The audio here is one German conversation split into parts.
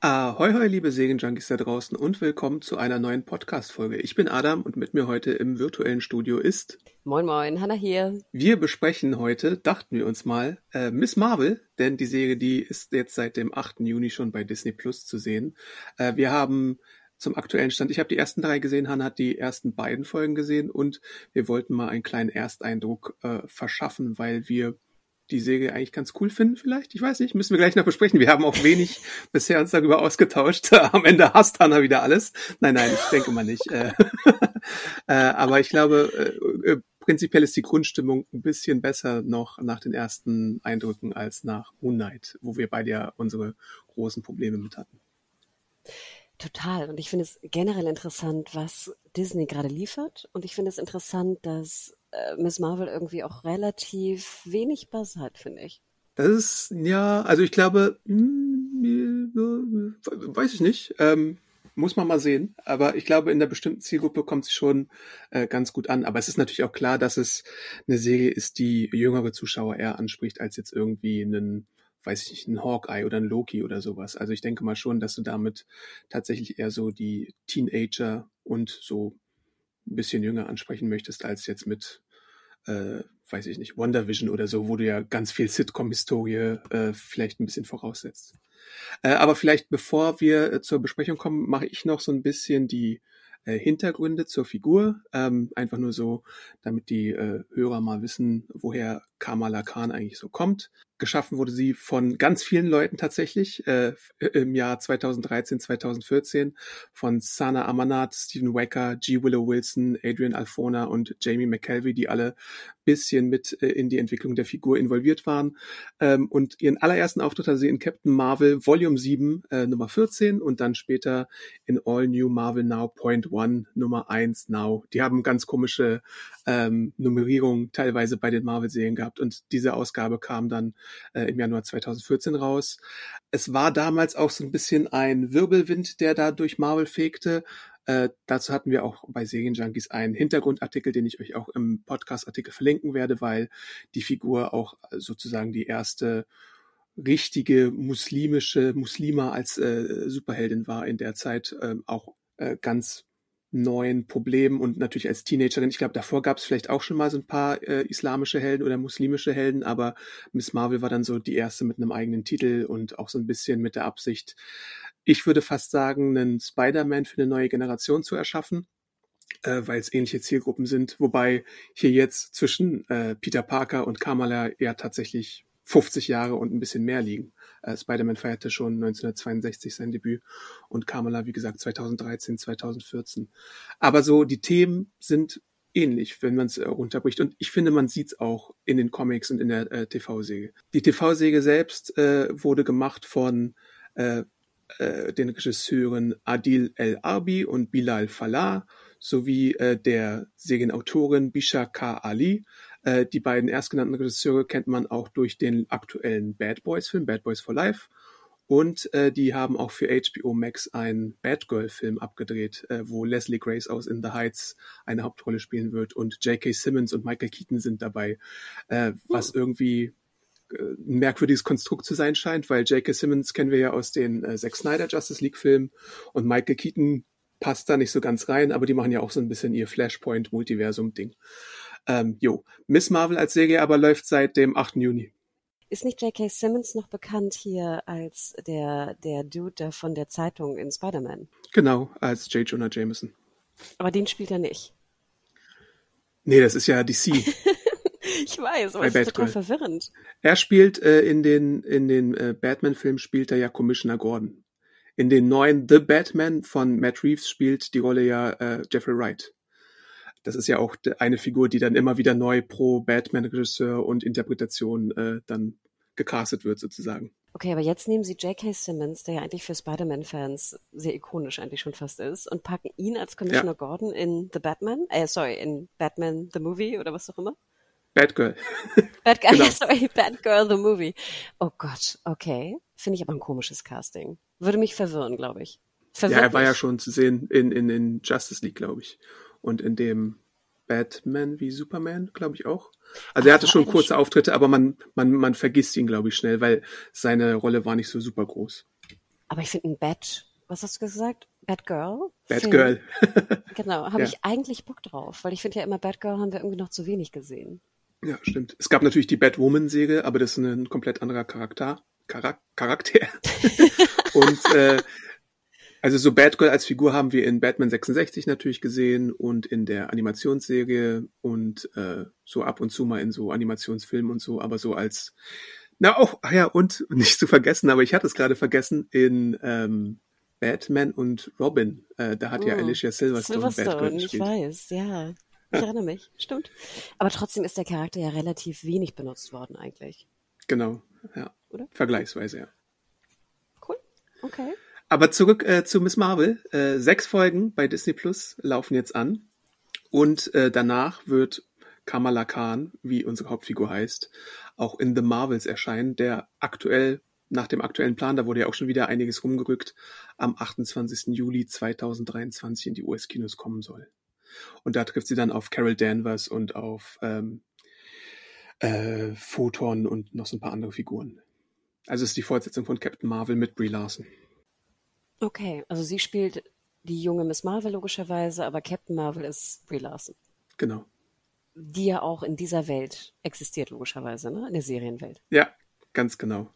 Ahoi, hoi, liebe Segenjunkies da draußen und willkommen zu einer neuen Podcast-Folge. Ich bin Adam und mit mir heute im virtuellen Studio ist. Moin, moin, Hanna hier. Wir besprechen heute, dachten wir uns mal, äh, Miss Marvel, denn die Serie, die ist jetzt seit dem 8. Juni schon bei Disney Plus zu sehen. Äh, wir haben zum aktuellen Stand. Ich habe die ersten drei gesehen, Hanna hat die ersten beiden Folgen gesehen und wir wollten mal einen kleinen Ersteindruck äh, verschaffen, weil wir die Serie eigentlich ganz cool finden vielleicht. Ich weiß nicht, müssen wir gleich noch besprechen. Wir haben auch wenig bisher uns darüber ausgetauscht. Am Ende hasst Hanna wieder alles. Nein, nein, ich denke mal nicht. Äh, äh, aber ich glaube, äh, prinzipiell ist die Grundstimmung ein bisschen besser noch nach den ersten Eindrücken als nach Moon Knight, wo wir beide ja unsere großen Probleme mit hatten. Total. Und ich finde es generell interessant, was Disney gerade liefert. Und ich finde es interessant, dass äh, Miss Marvel irgendwie auch relativ wenig Buzz hat, finde ich. Das ist, ja, also ich glaube, hm, weiß ich nicht. Ähm, muss man mal sehen. Aber ich glaube, in der bestimmten Zielgruppe kommt sie schon äh, ganz gut an. Aber es ist natürlich auch klar, dass es eine Serie ist, die jüngere Zuschauer eher anspricht, als jetzt irgendwie einen, weiß ich nicht, einen Hawkeye oder einen Loki oder sowas. Also ich denke mal schon, dass du damit tatsächlich eher so die Teenager und so ein bisschen jünger ansprechen möchtest, als jetzt mit, äh, weiß ich nicht, WandaVision oder so, wo du ja ganz viel Sitcom-Historie äh, vielleicht ein bisschen voraussetzt. Äh, aber vielleicht bevor wir äh, zur Besprechung kommen, mache ich noch so ein bisschen die äh, Hintergründe zur Figur. Ähm, einfach nur so, damit die äh, Hörer mal wissen, woher Kamala Khan eigentlich so kommt. Geschaffen wurde sie von ganz vielen Leuten tatsächlich äh, im Jahr 2013, 2014 von Sana Amanat, Stephen Wacker, G. Willow Wilson, Adrian Alfona und Jamie McKelvey, die alle bisschen mit äh, in die Entwicklung der Figur involviert waren. Ähm, und ihren allerersten Auftritt hatte sie in Captain Marvel Volume 7 äh, Nummer 14 und dann später in All New Marvel Now Point One Nummer 1 Now. Die haben ganz komische ähm, Nummerierungen teilweise bei den Marvel-Serien gehabt und diese Ausgabe kam dann äh, im Januar 2014 raus. Es war damals auch so ein bisschen ein Wirbelwind, der da durch Marvel fegte. Äh, dazu hatten wir auch bei Serienjunkies einen Hintergrundartikel, den ich euch auch im Podcast-Artikel verlinken werde, weil die Figur auch sozusagen die erste richtige muslimische Muslima als äh, Superheldin war in der Zeit äh, auch äh, ganz neuen Problemen und natürlich als Teenagerin, ich glaube, davor gab es vielleicht auch schon mal so ein paar äh, islamische Helden oder muslimische Helden, aber Miss Marvel war dann so die erste mit einem eigenen Titel und auch so ein bisschen mit der Absicht, ich würde fast sagen, einen Spider-Man für eine neue Generation zu erschaffen, äh, weil es ähnliche Zielgruppen sind, wobei hier jetzt zwischen äh, Peter Parker und Kamala ja tatsächlich 50 Jahre und ein bisschen mehr liegen. Äh, Spider-Man feierte schon 1962 sein Debüt und Kamala, wie gesagt, 2013, 2014. Aber so, die Themen sind ähnlich, wenn man es äh, runterbricht. Und ich finde, man sieht es auch in den Comics und in der äh, TV-Säge. Die TV-Säge selbst äh, wurde gemacht von äh, äh, den Regisseuren Adil El Arbi und Bilal Falah sowie äh, der Serienautorin Bisha K. Ali. Äh, die beiden erstgenannten Regisseure kennt man auch durch den aktuellen Bad Boys Film, Bad Boys for Life. Und äh, die haben auch für HBO Max einen Batgirl-Film abgedreht, äh, wo Leslie Grace aus In the Heights eine Hauptrolle spielen wird und J.K. Simmons und Michael Keaton sind dabei, äh, was irgendwie äh, ein merkwürdiges Konstrukt zu sein scheint, weil J.K. Simmons kennen wir ja aus den äh, Zack Snyder Justice League Filmen und Michael Keaton passt da nicht so ganz rein, aber die machen ja auch so ein bisschen ihr Flashpoint-Multiversum-Ding. Ähm, jo, Miss Marvel als Serie aber läuft seit dem 8. Juni. Ist nicht J.K. Simmons noch bekannt hier als der, der Dude von der Zeitung in Spider-Man? Genau, als J. Jonah Jameson. Aber den spielt er nicht. Nee, das ist ja DC. ich weiß, aber das ist total verwirrend. Er spielt äh, in den, in den äh, Batman-Filmen spielt er ja Commissioner Gordon. In den neuen The Batman von Matt Reeves spielt die Rolle ja äh, Jeffrey Wright. Das ist ja auch eine Figur, die dann immer wieder neu pro Batman-Regisseur und Interpretation äh, dann gecastet wird sozusagen. Okay, aber jetzt nehmen Sie J.K. Simmons, der ja eigentlich für Spider-Man-Fans sehr ikonisch eigentlich schon fast ist, und packen ihn als Commissioner ja. Gordon in The Batman, äh, sorry, in Batman the Movie oder was auch immer. Batgirl. Batgirl, genau. sorry, Batgirl the Movie. Oh Gott, okay. Finde ich aber ein komisches Casting. Würde mich verwirren, glaube ich. Verwirrt ja, er war ja schon zu sehen in, in, in Justice League, glaube ich. Und in dem Batman wie Superman, glaube ich auch. Also Ach, er hatte schon kurze Auftritte, aber man, man, man vergisst ihn, glaube ich, schnell, weil seine Rolle war nicht so super groß. Aber ich finde ein Bat, was hast du gesagt? Batgirl? Batgirl. genau, habe ja. ich eigentlich Bock drauf, weil ich finde ja immer Batgirl haben wir irgendwie noch zu wenig gesehen. Ja, stimmt. Es gab natürlich die Batwoman-Serie, aber das ist ein komplett anderer Charakter. Charak Charakter. und äh, also so Batgirl als Figur haben wir in Batman 66 natürlich gesehen und in der Animationsserie und äh, so ab und zu mal in so Animationsfilmen und so, aber so als na auch, ach ja, und nicht zu vergessen, aber ich hatte es gerade vergessen, in ähm, Batman und Robin, äh, da hat oh, ja Alicia Silverstone, Silverstone Batgirl gespielt. Ich weiß, ja. Ich erinnere mich, stimmt. Aber trotzdem ist der Charakter ja relativ wenig benutzt worden eigentlich. Genau, ja. Oder? Vergleichsweise, ja. Cool, okay. Aber zurück äh, zu Miss Marvel. Äh, sechs Folgen bei Disney Plus laufen jetzt an. Und äh, danach wird Kamala Khan, wie unsere Hauptfigur heißt, auch in The Marvels erscheinen, der aktuell, nach dem aktuellen Plan, da wurde ja auch schon wieder einiges rumgerückt, am 28. Juli 2023 in die US-Kinos kommen soll. Und da trifft sie dann auf Carol Danvers und auf ähm, äh, Photon und noch so ein paar andere Figuren. Also es ist die Fortsetzung von Captain Marvel mit Brie Larson. Okay, also sie spielt die junge Miss Marvel logischerweise, aber Captain Marvel ist Brie Larson. Genau. Die ja auch in dieser Welt existiert, logischerweise, ne? In der Serienwelt. Ja, ganz genau.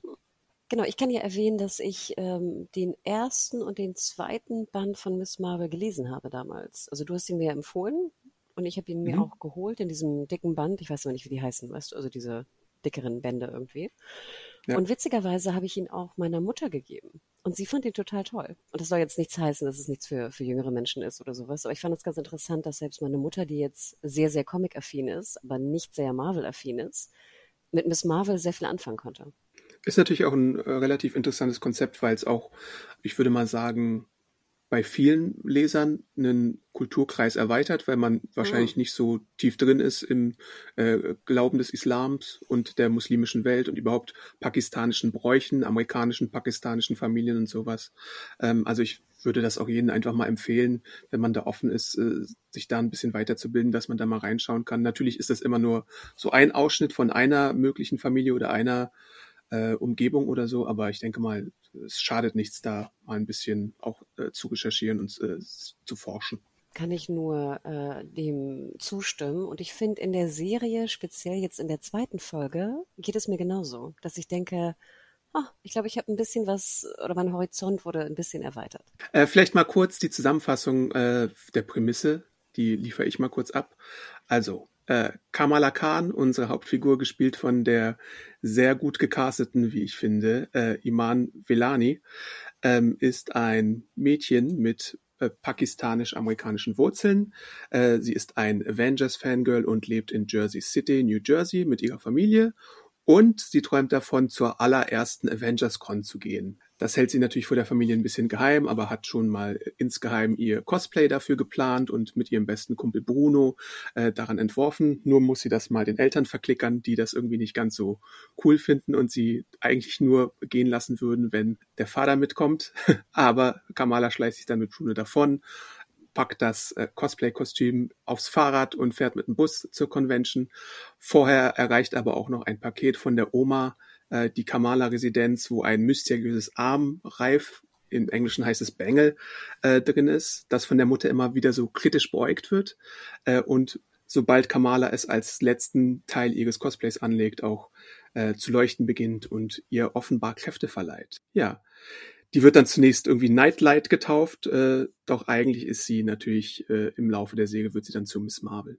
Genau, ich kann ja erwähnen, dass ich ähm, den ersten und den zweiten Band von Miss Marvel gelesen habe damals. Also du hast ihn mir ja empfohlen und ich habe ihn mir mhm. auch geholt in diesem dicken Band. Ich weiß noch nicht, wie die heißen, weißt du, also diese dickeren Bände irgendwie. Ja. Und witzigerweise habe ich ihn auch meiner Mutter gegeben. Und sie fand ihn total toll. Und das soll jetzt nichts heißen, dass es nichts für, für jüngere Menschen ist oder sowas. Aber ich fand es ganz interessant, dass selbst meine Mutter, die jetzt sehr, sehr Comic-affin ist, aber nicht sehr Marvel-affin ist, mit Miss Marvel sehr viel anfangen konnte. Ist natürlich auch ein äh, relativ interessantes Konzept, weil es auch, ich würde mal sagen, bei vielen Lesern einen Kulturkreis erweitert, weil man wahrscheinlich mhm. nicht so tief drin ist im äh, Glauben des Islams und der muslimischen Welt und überhaupt pakistanischen Bräuchen, amerikanischen, pakistanischen Familien und sowas. Ähm, also ich würde das auch jedem einfach mal empfehlen, wenn man da offen ist, äh, sich da ein bisschen weiterzubilden, dass man da mal reinschauen kann. Natürlich ist das immer nur so ein Ausschnitt von einer möglichen Familie oder einer äh, Umgebung oder so, aber ich denke mal, es schadet nichts, da mal ein bisschen auch äh, zu recherchieren und äh, zu forschen. Kann ich nur äh, dem zustimmen. Und ich finde in der Serie, speziell jetzt in der zweiten Folge, geht es mir genauso, dass ich denke, oh, ich glaube, ich habe ein bisschen was, oder mein Horizont wurde ein bisschen erweitert. Äh, vielleicht mal kurz die Zusammenfassung äh, der Prämisse, die liefere ich mal kurz ab. Also, äh, Kamala Khan, unsere Hauptfigur, gespielt von der sehr gut gecasteten, wie ich finde, äh, Iman Velani, ähm, ist ein Mädchen mit äh, pakistanisch-amerikanischen Wurzeln. Äh, sie ist ein Avengers-Fangirl und lebt in Jersey City, New Jersey mit ihrer Familie. Und sie träumt davon, zur allerersten Avengers-Con zu gehen. Das hält sie natürlich vor der Familie ein bisschen geheim, aber hat schon mal insgeheim ihr Cosplay dafür geplant und mit ihrem besten Kumpel Bruno äh, daran entworfen. Nur muss sie das mal den Eltern verklickern, die das irgendwie nicht ganz so cool finden und sie eigentlich nur gehen lassen würden, wenn der Vater mitkommt. aber Kamala schleicht sich dann mit Bruno davon packt das äh, Cosplay-Kostüm aufs Fahrrad und fährt mit dem Bus zur Convention. Vorher erreicht aber auch noch ein Paket von der Oma, äh, die Kamala-Residenz, wo ein mysteriöses Armreif, im Englischen heißt es Bengel, äh, drin ist, das von der Mutter immer wieder so kritisch beäugt wird. Äh, und sobald Kamala es als letzten Teil ihres Cosplays anlegt, auch äh, zu leuchten beginnt und ihr offenbar Kräfte verleiht. Ja, die wird dann zunächst irgendwie Nightlight getauft, äh, doch eigentlich ist sie natürlich äh, im Laufe der Serie wird sie dann zu Miss Marvel.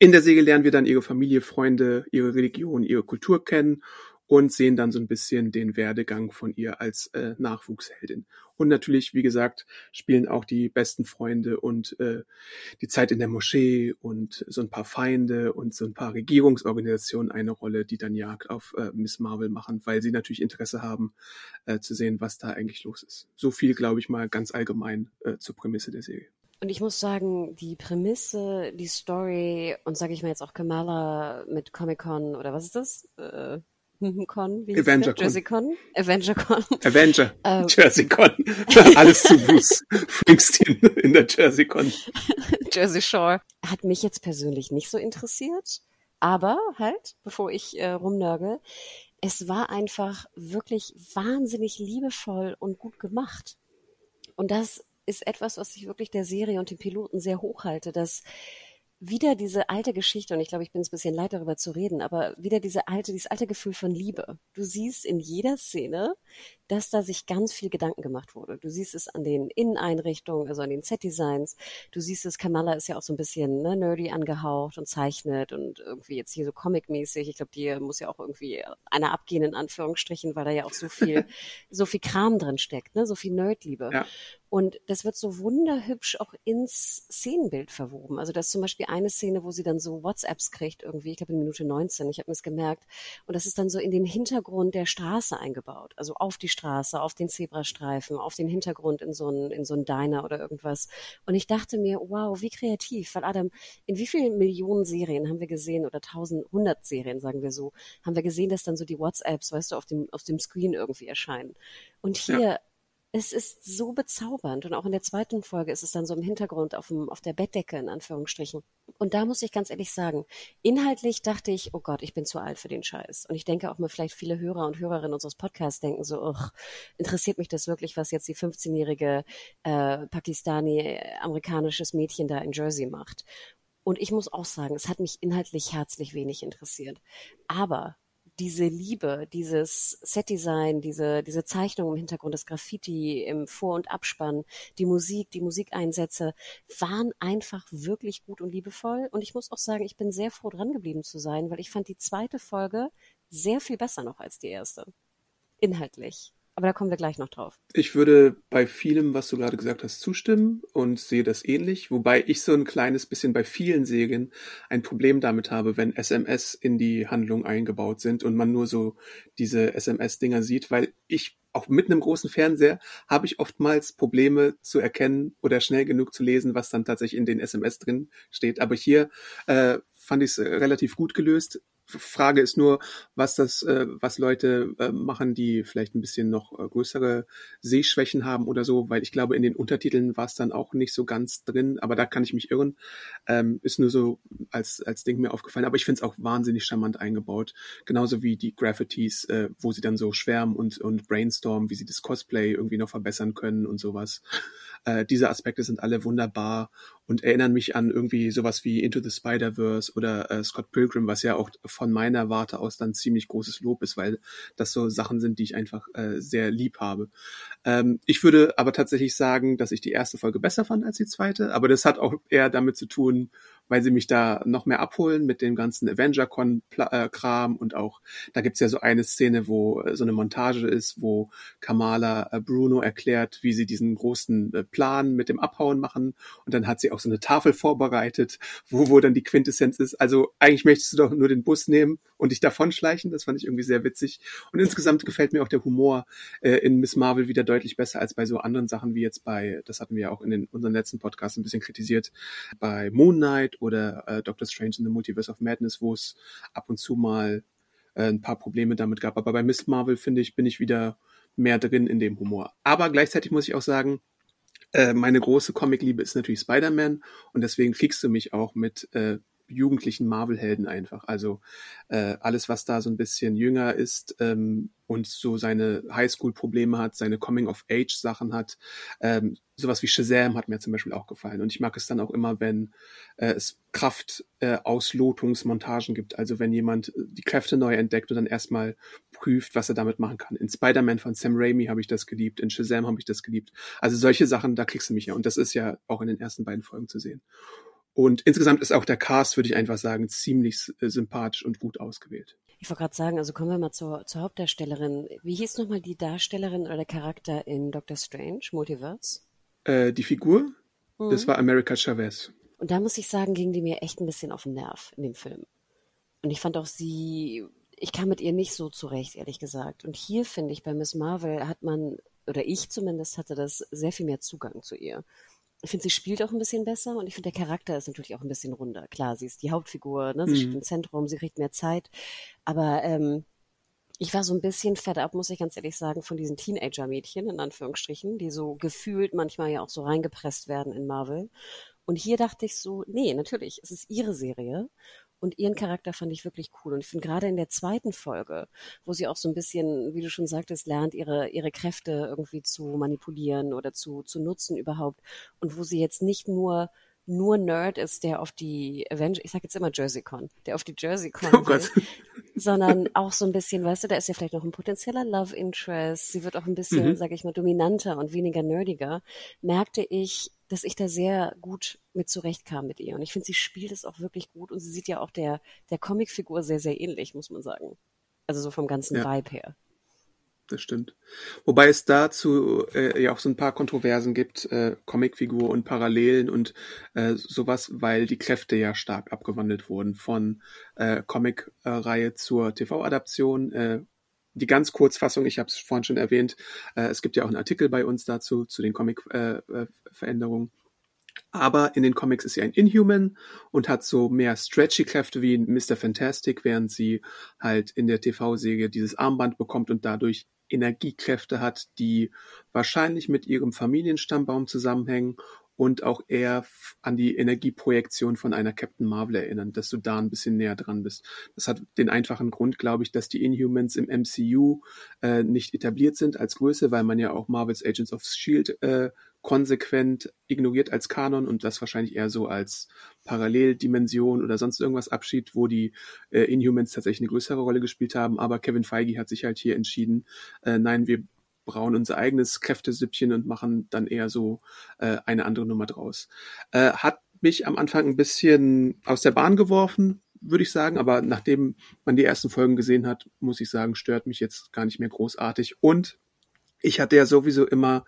In der Serie lernen wir dann ihre Familie, Freunde, ihre Religion, ihre Kultur kennen und sehen dann so ein bisschen den Werdegang von ihr als äh, Nachwuchsheldin. Und natürlich, wie gesagt, spielen auch die besten Freunde und äh, die Zeit in der Moschee und so ein paar Feinde und so ein paar Regierungsorganisationen eine Rolle, die dann Jagd auf äh, Miss Marvel machen, weil sie natürlich Interesse haben äh, zu sehen, was da eigentlich los ist. So viel, glaube ich mal, ganz allgemein äh, zur Prämisse der Serie. Und ich muss sagen, die Prämisse, die Story und sage ich mal jetzt auch Kamala mit Comic Con oder was ist das? Äh, Con, wie Avenger Con. Jersey Con? Avenger Con. Avenger. Ähm. Jersey Con. Alles zu Bruce Springsteen in der Jersey Con. Jersey Shore. Hat mich jetzt persönlich nicht so interessiert. Aber halt, bevor ich äh, rumnörgel, es war einfach wirklich wahnsinnig liebevoll und gut gemacht. Und das ist etwas, was ich wirklich der Serie und den Piloten sehr hochhalte, dass wieder diese alte Geschichte, und ich glaube, ich bin es ein bisschen leid, darüber zu reden, aber wieder diese alte, dieses alte Gefühl von Liebe. Du siehst in jeder Szene, dass da sich ganz viel Gedanken gemacht wurde. Du siehst es an den Inneneinrichtungen, also an den Set-Designs. Du siehst es, Kamala ist ja auch so ein bisschen ne, nerdy angehaucht und zeichnet und irgendwie jetzt hier so comic-mäßig. Ich glaube, die muss ja auch irgendwie einer abgehen, in Anführungsstrichen, weil da ja auch so viel, so viel Kram drin steckt, ne? so viel Nerdliebe. Ja. Und das wird so wunderhübsch auch ins Szenenbild verwoben. Also das ist zum Beispiel eine Szene, wo sie dann so WhatsApps kriegt, irgendwie, ich glaube in Minute 19, ich habe mir das gemerkt. Und das ist dann so in den Hintergrund der Straße eingebaut. Also auf die Straße, auf den Zebrastreifen, auf den Hintergrund in so ein, in so Diner oder irgendwas. Und ich dachte mir, wow, wie kreativ. Weil Adam, in wie vielen Millionen Serien haben wir gesehen, oder tausend, hundert Serien, sagen wir so, haben wir gesehen, dass dann so die WhatsApps, weißt du, auf dem, auf dem Screen irgendwie erscheinen. Und hier ja es ist so bezaubernd. Und auch in der zweiten Folge ist es dann so im Hintergrund auf, dem, auf der Bettdecke, in Anführungsstrichen. Und da muss ich ganz ehrlich sagen, inhaltlich dachte ich, oh Gott, ich bin zu alt für den Scheiß. Und ich denke auch mal, vielleicht viele Hörer und Hörerinnen unseres Podcasts denken so, ugh, interessiert mich das wirklich, was jetzt die 15-jährige äh, Pakistani-amerikanisches Mädchen da in Jersey macht. Und ich muss auch sagen, es hat mich inhaltlich herzlich wenig interessiert. Aber diese Liebe, dieses Setdesign, diese, diese Zeichnung im Hintergrund, das Graffiti im Vor- und Abspann, die Musik, die Musikeinsätze waren einfach wirklich gut und liebevoll. Und ich muss auch sagen, ich bin sehr froh dran geblieben zu sein, weil ich fand die zweite Folge sehr viel besser noch als die erste. Inhaltlich. Aber da kommen wir gleich noch drauf. Ich würde bei vielem, was du gerade gesagt hast, zustimmen und sehe das ähnlich, wobei ich so ein kleines bisschen bei vielen Serien ein Problem damit habe, wenn SMS in die Handlung eingebaut sind und man nur so diese SMS-Dinger sieht, weil ich auch mit einem großen Fernseher habe ich oftmals Probleme zu erkennen oder schnell genug zu lesen, was dann tatsächlich in den SMS drin steht. Aber hier äh, fand ich es relativ gut gelöst. Frage ist nur, was das, äh, was Leute äh, machen, die vielleicht ein bisschen noch äh, größere Sehschwächen haben oder so, weil ich glaube, in den Untertiteln war es dann auch nicht so ganz drin, aber da kann ich mich irren. Ähm, ist nur so als, als Ding mir aufgefallen. Aber ich finde es auch wahnsinnig charmant eingebaut. Genauso wie die Graffitis, äh, wo sie dann so schwärmen und, und brainstormen, wie sie das Cosplay irgendwie noch verbessern können und sowas. Äh, diese Aspekte sind alle wunderbar und erinnern mich an irgendwie sowas wie Into the Spider-Verse oder äh, Scott Pilgrim, was ja auch von meiner Warte aus dann ziemlich großes Lob ist, weil das so Sachen sind, die ich einfach äh, sehr lieb habe. Ähm, ich würde aber tatsächlich sagen, dass ich die erste Folge besser fand als die zweite, aber das hat auch eher damit zu tun, weil sie mich da noch mehr abholen mit dem ganzen Avenger-Con-Kram und auch, da gibt's ja so eine Szene, wo äh, so eine Montage ist, wo Kamala äh, Bruno erklärt, wie sie diesen großen äh, Plan mit dem Abhauen machen. Und dann hat sie auch so eine Tafel vorbereitet, wo, wo dann die Quintessenz ist. Also eigentlich möchtest du doch nur den Bus nehmen und dich davonschleichen, das fand ich irgendwie sehr witzig. Und insgesamt gefällt mir auch der Humor äh, in Miss Marvel wieder deutlich besser als bei so anderen Sachen wie jetzt bei, das hatten wir ja auch in den, unseren letzten Podcasts ein bisschen kritisiert, bei Moon Knight oder äh, Doctor Strange in the Multiverse of Madness, wo es ab und zu mal äh, ein paar Probleme damit gab. Aber bei Miss Marvel, finde ich, bin ich wieder mehr drin in dem Humor. Aber gleichzeitig muss ich auch sagen, äh, meine große Comicliebe ist natürlich Spider-Man und deswegen kriegst du mich auch mit äh, jugendlichen Marvel-Helden einfach. Also äh, alles, was da so ein bisschen jünger ist ähm, und so seine Highschool-Probleme hat, seine Coming-of-Age-Sachen hat. Ähm, sowas wie Shazam hat mir zum Beispiel auch gefallen. Und ich mag es dann auch immer, wenn äh, es Kraft-Auslotungsmontagen äh, gibt. Also wenn jemand die Kräfte neu entdeckt und dann erstmal prüft, was er damit machen kann. In Spider-Man von Sam Raimi habe ich das geliebt, in Shazam habe ich das geliebt. Also solche Sachen, da kriegst du mich ja. Und das ist ja auch in den ersten beiden Folgen zu sehen. Und insgesamt ist auch der Cast, würde ich einfach sagen, ziemlich äh, sympathisch und gut ausgewählt. Ich wollte gerade sagen, also kommen wir mal zur, zur Hauptdarstellerin. Wie hieß nochmal die Darstellerin oder der Charakter in Doctor Strange, Multiverse? Äh, die Figur, mhm. das war America Chavez. Und da muss ich sagen, ging die mir echt ein bisschen auf den Nerv in dem Film. Und ich fand auch sie, ich kam mit ihr nicht so zurecht, ehrlich gesagt. Und hier finde ich, bei Miss Marvel hat man, oder ich zumindest hatte das sehr viel mehr Zugang zu ihr. Ich finde, sie spielt auch ein bisschen besser und ich finde, der Charakter ist natürlich auch ein bisschen runder. Klar, sie ist die Hauptfigur, ne? sie mhm. steht im Zentrum, sie kriegt mehr Zeit. Aber ähm, ich war so ein bisschen fed up, muss ich ganz ehrlich sagen, von diesen Teenager-Mädchen, in Anführungsstrichen, die so gefühlt manchmal ja auch so reingepresst werden in Marvel. Und hier dachte ich so, nee, natürlich, es ist ihre Serie und ihren Charakter fand ich wirklich cool. Und ich finde gerade in der zweiten Folge, wo sie auch so ein bisschen, wie du schon sagtest, lernt, ihre, ihre Kräfte irgendwie zu manipulieren oder zu, zu nutzen überhaupt. Und wo sie jetzt nicht nur nur Nerd ist, der auf die Avenger, ich sag jetzt immer JerseyCon, der auf die JerseyCon oh will, sondern auch so ein bisschen, weißt du, da ist ja vielleicht noch ein potenzieller Love Interest, sie wird auch ein bisschen, mhm. sage ich mal, dominanter und weniger nerdiger, merkte ich, dass ich da sehr gut mit zurechtkam mit ihr. Und ich finde, sie spielt es auch wirklich gut und sie sieht ja auch der, der Comicfigur sehr, sehr ähnlich, muss man sagen. Also so vom ganzen ja. Vibe her. Das stimmt. Wobei es dazu äh, ja auch so ein paar Kontroversen gibt, äh, Comicfigur und Parallelen und äh, sowas, weil die Kräfte ja stark abgewandelt wurden von äh, Comic-Reihe zur TV-Adaption. Äh, die ganz Kurzfassung, ich habe es vorhin schon erwähnt, äh, es gibt ja auch einen Artikel bei uns dazu, zu den Comic-Veränderungen. Äh, aber in den Comics ist sie ein Inhuman und hat so mehr stretchy Kräfte wie Mr. Fantastic, während sie halt in der TV-Serie dieses Armband bekommt und dadurch Energiekräfte hat, die wahrscheinlich mit ihrem Familienstammbaum zusammenhängen und auch eher an die Energieprojektion von einer Captain Marvel erinnern, dass du da ein bisschen näher dran bist. Das hat den einfachen Grund, glaube ich, dass die Inhumans im MCU äh, nicht etabliert sind als Größe, weil man ja auch Marvels Agents of Shield äh, konsequent ignoriert als Kanon und das wahrscheinlich eher so als Paralleldimension oder sonst irgendwas abschiebt, wo die äh, Inhumans tatsächlich eine größere Rolle gespielt haben. Aber Kevin Feige hat sich halt hier entschieden, äh, nein, wir brauen unser eigenes Kräftesüppchen und machen dann eher so äh, eine andere Nummer draus. Äh, hat mich am Anfang ein bisschen aus der Bahn geworfen, würde ich sagen, aber nachdem man die ersten Folgen gesehen hat, muss ich sagen, stört mich jetzt gar nicht mehr großartig. Und ich hatte ja sowieso immer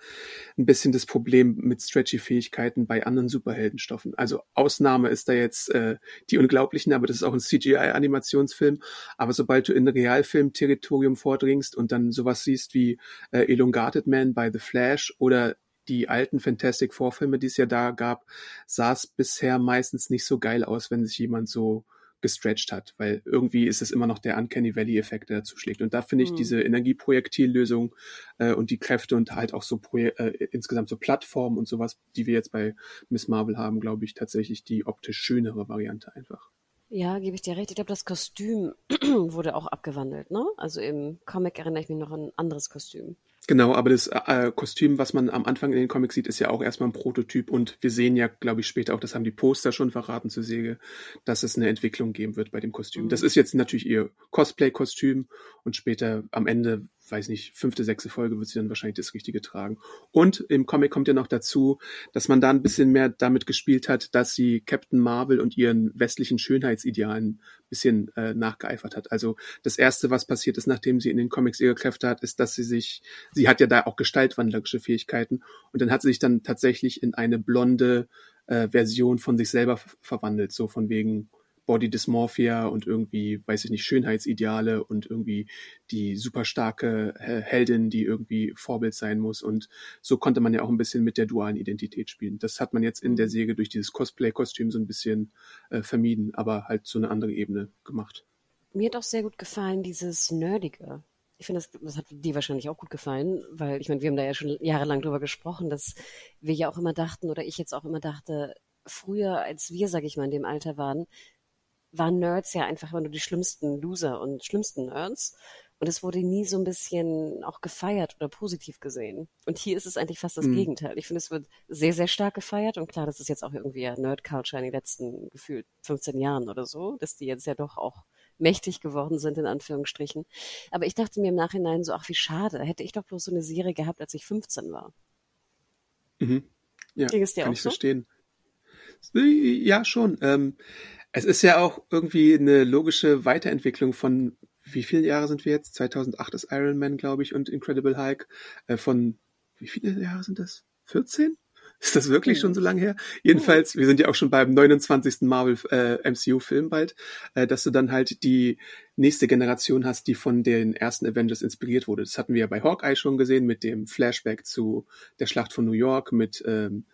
ein bisschen das Problem mit Stretchy-Fähigkeiten bei anderen Superheldenstoffen. Also Ausnahme ist da jetzt äh, die Unglaublichen, aber das ist auch ein CGI-Animationsfilm. Aber sobald du in Realfilm-Territorium vordringst und dann sowas siehst wie äh, Elongated Man bei The Flash oder die alten Fantastic Four-Filme, die es ja da gab, sah es bisher meistens nicht so geil aus, wenn sich jemand so gestretched hat, weil irgendwie ist es immer noch der Uncanny Valley-Effekt, der dazu schlägt. Und da finde ich mhm. diese Energieprojektillösung äh, und die Kräfte und halt auch so Proje äh, insgesamt so Plattformen und sowas, die wir jetzt bei Miss Marvel haben, glaube ich, tatsächlich die optisch schönere Variante einfach. Ja, gebe ich dir recht. Ich glaube, das Kostüm wurde auch abgewandelt, ne? Also im Comic erinnere ich mich noch an ein anderes Kostüm. Genau, aber das äh, Kostüm, was man am Anfang in den Comics sieht, ist ja auch erstmal ein Prototyp und wir sehen ja, glaube ich, später auch, das haben die Poster schon verraten zur Säge, dass es eine Entwicklung geben wird bei dem Kostüm. Mhm. Das ist jetzt natürlich ihr Cosplay-Kostüm und später am Ende weiß nicht, fünfte, sechste Folge wird sie dann wahrscheinlich das Richtige tragen. Und im Comic kommt ja noch dazu, dass man da ein bisschen mehr damit gespielt hat, dass sie Captain Marvel und ihren westlichen Schönheitsidealen ein bisschen äh, nachgeeifert hat. Also das erste, was passiert ist, nachdem sie in den Comics ihre Kräfte hat, ist, dass sie sich, sie hat ja da auch gestaltwandlerische Fähigkeiten und dann hat sie sich dann tatsächlich in eine blonde äh, Version von sich selber verwandelt, so von wegen Body Dysmorphia und irgendwie, weiß ich nicht, Schönheitsideale und irgendwie die super starke äh, Heldin, die irgendwie Vorbild sein muss. Und so konnte man ja auch ein bisschen mit der dualen Identität spielen. Das hat man jetzt in der mhm. Serie durch dieses Cosplay-Kostüm so ein bisschen äh, vermieden, aber halt so eine andere Ebene gemacht. Mir hat auch sehr gut gefallen, dieses Nerdige. Ich finde, das, das hat dir wahrscheinlich auch gut gefallen, weil ich meine, wir haben da ja schon jahrelang drüber gesprochen, dass wir ja auch immer dachten, oder ich jetzt auch immer dachte, früher, als wir, sage ich mal, in dem Alter waren, waren Nerds ja einfach immer nur die schlimmsten Loser und schlimmsten Nerds. Und es wurde nie so ein bisschen auch gefeiert oder positiv gesehen. Und hier ist es eigentlich fast das mhm. Gegenteil. Ich finde, es wird sehr, sehr stark gefeiert. Und klar, das ist jetzt auch irgendwie ja Nerd-Culture in den letzten gefühlt 15 Jahren oder so, dass die jetzt ja doch auch mächtig geworden sind, in Anführungsstrichen. Aber ich dachte mir im Nachhinein so, ach, wie schade. Hätte ich doch bloß so eine Serie gehabt, als ich 15 war. Mhm. Ja, kann ich so? verstehen. Ja, schon. Ähm, es ist ja auch irgendwie eine logische Weiterentwicklung von wie viele Jahre sind wir jetzt? 2008 ist Iron Man, glaube ich, und Incredible Hulk. Äh, von wie viele Jahre sind das? 14? Ist das wirklich schon so lange her? Jedenfalls, wir sind ja auch schon beim 29. Marvel äh, MCU-Film bald, äh, dass du dann halt die nächste Generation hast, die von den ersten Avengers inspiriert wurde. Das hatten wir ja bei Hawkeye schon gesehen mit dem Flashback zu der Schlacht von New York mit ähm,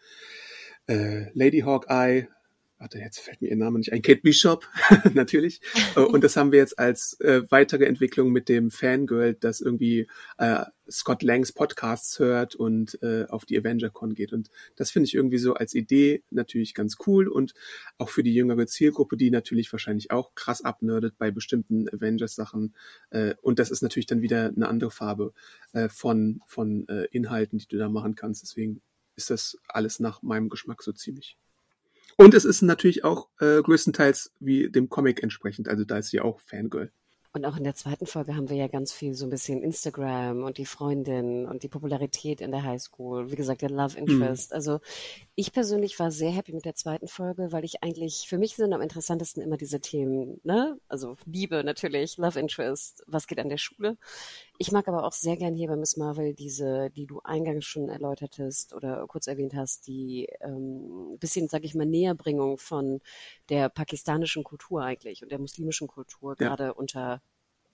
äh, Lady Hawkeye, warte, jetzt fällt mir ihr Name nicht ein, Kate Bishop, natürlich. Äh, und das haben wir jetzt als äh, weitere Entwicklung mit dem Fangirl, das irgendwie äh, Scott Langs Podcasts hört und äh, auf die AvengerCon geht. Und das finde ich irgendwie so als Idee natürlich ganz cool und auch für die jüngere Zielgruppe, die natürlich wahrscheinlich auch krass abnördet bei bestimmten Avengers-Sachen. Äh, und das ist natürlich dann wieder eine andere Farbe äh, von, von äh, Inhalten, die du da machen kannst. Deswegen ist das alles nach meinem Geschmack so ziemlich. Und es ist natürlich auch äh, größtenteils wie dem Comic entsprechend. Also da ist sie auch Fangirl. Und auch in der zweiten Folge haben wir ja ganz viel so ein bisschen Instagram und die Freundin und die Popularität in der Highschool. Wie gesagt, der Love mhm. Interest. Mhm. Also ich persönlich war sehr happy mit der zweiten Folge, weil ich eigentlich, für mich sind am interessantesten immer diese Themen, ne? Also Liebe natürlich, Love Interest, was geht an der Schule. Ich mag aber auch sehr gern hier bei Miss Marvel diese, die du eingangs schon erläutertest oder kurz erwähnt hast, die ähm, bisschen, sag ich mal, Näherbringung von der pakistanischen Kultur eigentlich und der muslimischen Kultur, ja. gerade unter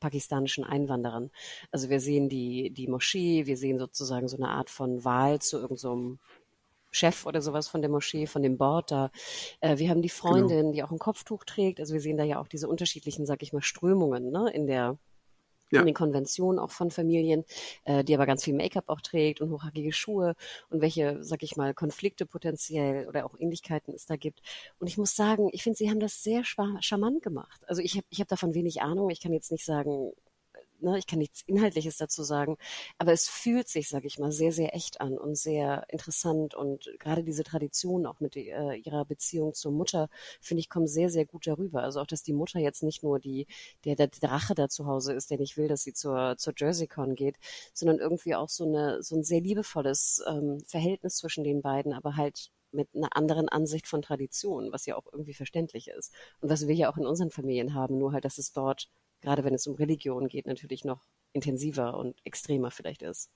pakistanischen Einwanderern. Also wir sehen die, die Moschee, wir sehen sozusagen so eine Art von Wahl zu irgendeinem so Chef oder sowas von der Moschee, von dem Board da. Äh, wir haben die genau. Freundin, genau. die auch ein Kopftuch trägt. Also wir sehen da ja auch diese unterschiedlichen, sag ich mal, Strömungen ne, in der ja. in den Konventionen auch von Familien, äh, die aber ganz viel Make-up auch trägt und hochhackige Schuhe und welche, sag ich mal, Konflikte potenziell oder auch Ähnlichkeiten es da gibt. Und ich muss sagen, ich finde, sie haben das sehr charmant gemacht. Also ich habe ich hab davon wenig Ahnung. Ich kann jetzt nicht sagen, ne, ich kann nichts Inhaltliches dazu sagen, aber es fühlt sich, sage ich mal, sehr, sehr echt an und sehr interessant und gerade diese Tradition auch mit äh, ihrer Beziehung zur Mutter, finde ich, kommt sehr, sehr gut darüber. Also auch, dass die Mutter jetzt nicht nur die, der, der Drache da zu Hause ist, der nicht will, dass sie zur, zur JerseyCon geht, sondern irgendwie auch so eine, so ein sehr liebevolles ähm, Verhältnis zwischen den beiden, aber halt mit einer anderen Ansicht von Tradition, was ja auch irgendwie verständlich ist. Und was wir ja auch in unseren Familien haben, nur halt, dass es dort gerade wenn es um Religion geht, natürlich noch intensiver und extremer vielleicht ist.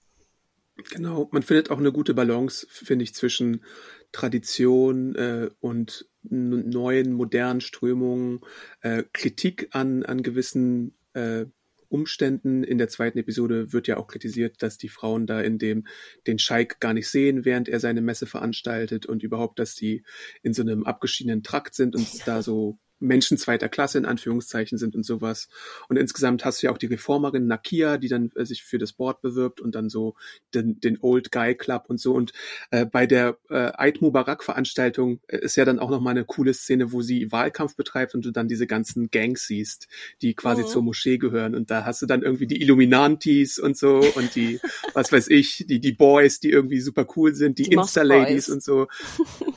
Genau, man findet auch eine gute Balance, finde ich, zwischen Tradition äh, und neuen, modernen Strömungen, äh, Kritik an, an gewissen äh, Umständen. In der zweiten Episode wird ja auch kritisiert, dass die Frauen da in dem den Scheik gar nicht sehen, während er seine Messe veranstaltet und überhaupt, dass die in so einem abgeschiedenen Trakt sind und ja. da so Menschen zweiter Klasse in Anführungszeichen sind und sowas. Und insgesamt hast du ja auch die Reformerin Nakia, die dann äh, sich für das Board bewirbt und dann so den, den Old Guy Club und so. Und äh, bei der äh, Eid Mubarak Veranstaltung äh, ist ja dann auch nochmal eine coole Szene, wo sie Wahlkampf betreibt und du dann diese ganzen Gangs siehst, die quasi mhm. zur Moschee gehören. Und da hast du dann irgendwie die Illuminantis und so und die, was weiß ich, die, die Boys, die irgendwie super cool sind, die, die Insta-Ladies und so.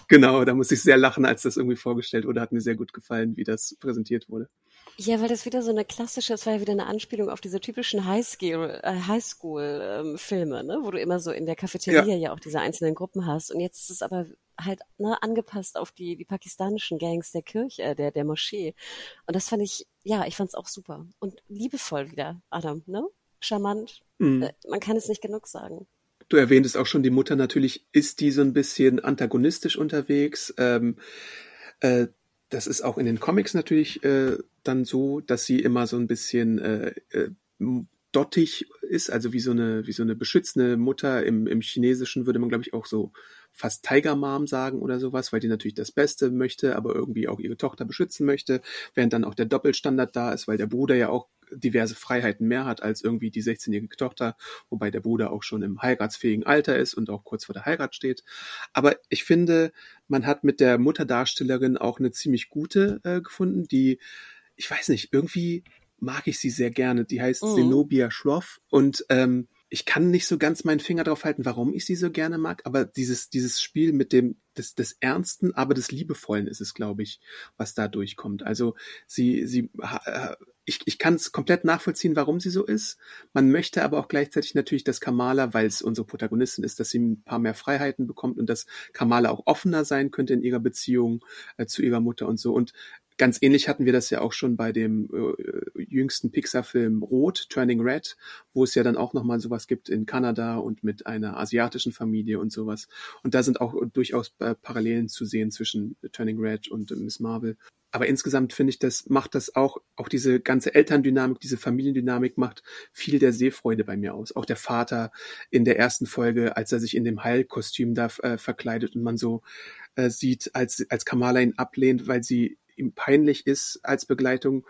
genau, da muss ich sehr lachen, als das irgendwie vorgestellt wurde, hat mir sehr gut gefallen gefallen, wie das präsentiert wurde. Ja, weil das wieder so eine klassische, es war ja wieder eine Anspielung auf diese typischen Highschool, äh, Highschool-Filme, ähm, ne? wo du immer so in der Cafeteria ja. ja. auch diese einzelnen Gruppen hast. Und jetzt ist es aber halt ne, angepasst auf die, die pakistanischen Gangs der Kirche, äh, der, der Moschee. Und das fand ich, ja, ich fand es auch super. Und liebevoll wieder, Adam, ne? Charmant. Mhm. Äh, man kann es nicht genug sagen. Du erwähntest auch schon, die Mutter natürlich ist die so ein bisschen antagonistisch unterwegs. Ähm, äh, das ist auch in den Comics natürlich äh, dann so, dass sie immer so ein bisschen äh, äh, dottig ist, also wie so eine wie so eine beschützende Mutter. Im, im Chinesischen würde man glaube ich auch so fast Tiger Mom sagen oder sowas, weil die natürlich das Beste möchte, aber irgendwie auch ihre Tochter beschützen möchte, während dann auch der Doppelstandard da ist, weil der Bruder ja auch diverse Freiheiten mehr hat als irgendwie die 16-jährige Tochter, wobei der Bruder auch schon im heiratsfähigen Alter ist und auch kurz vor der Heirat steht. Aber ich finde, man hat mit der Mutterdarstellerin auch eine ziemlich gute äh, gefunden, die, ich weiß nicht, irgendwie mag ich sie sehr gerne. Die heißt mhm. Zenobia Schroff und ähm, ich kann nicht so ganz meinen Finger drauf halten, warum ich sie so gerne mag, aber dieses, dieses Spiel mit dem, des, des Ernsten, aber des Liebevollen ist es, glaube ich, was da durchkommt. Also sie, sie, ich, ich kann es komplett nachvollziehen, warum sie so ist. Man möchte aber auch gleichzeitig natürlich, dass Kamala, weil es unsere Protagonistin ist, dass sie ein paar mehr Freiheiten bekommt und dass Kamala auch offener sein könnte in ihrer Beziehung äh, zu ihrer Mutter und so. Und Ganz ähnlich hatten wir das ja auch schon bei dem äh, jüngsten Pixar-Film Rot, Turning Red, wo es ja dann auch nochmal sowas gibt in Kanada und mit einer asiatischen Familie und sowas. Und da sind auch durchaus äh, Parallelen zu sehen zwischen Turning Red und äh, Miss Marvel. Aber insgesamt finde ich, das macht das auch, auch diese ganze Elterndynamik, diese Familiendynamik macht viel der Sehfreude bei mir aus. Auch der Vater in der ersten Folge, als er sich in dem Heilkostüm da äh, verkleidet und man so äh, sieht, als, als Kamala ihn ablehnt, weil sie ihm peinlich ist als Begleitung,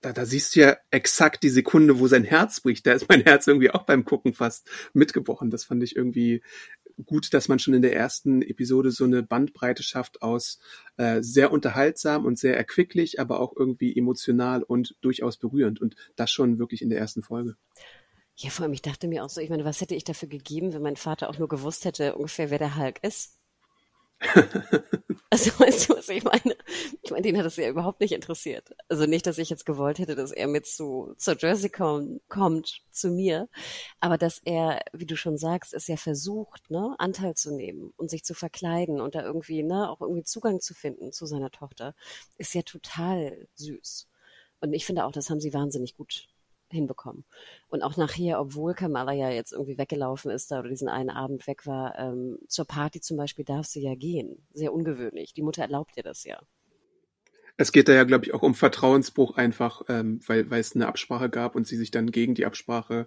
da, da siehst du ja exakt die Sekunde, wo sein Herz bricht. Da ist mein Herz irgendwie auch beim Gucken fast mitgebrochen. Das fand ich irgendwie gut, dass man schon in der ersten Episode so eine Bandbreite schafft aus äh, sehr unterhaltsam und sehr erquicklich, aber auch irgendwie emotional und durchaus berührend. Und das schon wirklich in der ersten Folge. Ja, vor allem, ich dachte mir auch so, ich meine, was hätte ich dafür gegeben, wenn mein Vater auch nur gewusst hätte, ungefähr, wer der Hulk ist? Also weißt du, was ich meine? Ich meine, den hat es ja überhaupt nicht interessiert. Also nicht, dass ich jetzt gewollt hätte, dass er mit zu, zur Jersey kommt, kommt zu mir, aber dass er, wie du schon sagst, es ja versucht, ne, Anteil zu nehmen und sich zu verkleiden und da irgendwie, ne, auch irgendwie Zugang zu finden zu seiner Tochter, ist ja total süß. Und ich finde auch, das haben sie wahnsinnig gut hinbekommen. Und auch nachher, obwohl Kamala ja jetzt irgendwie weggelaufen ist da oder diesen einen Abend weg war, ähm, zur Party zum Beispiel darf sie ja gehen. Sehr ungewöhnlich. Die Mutter erlaubt ihr das ja. Es geht da ja, glaube ich, auch um Vertrauensbruch einfach, ähm, weil, weil es eine Absprache gab und sie sich dann gegen die Absprache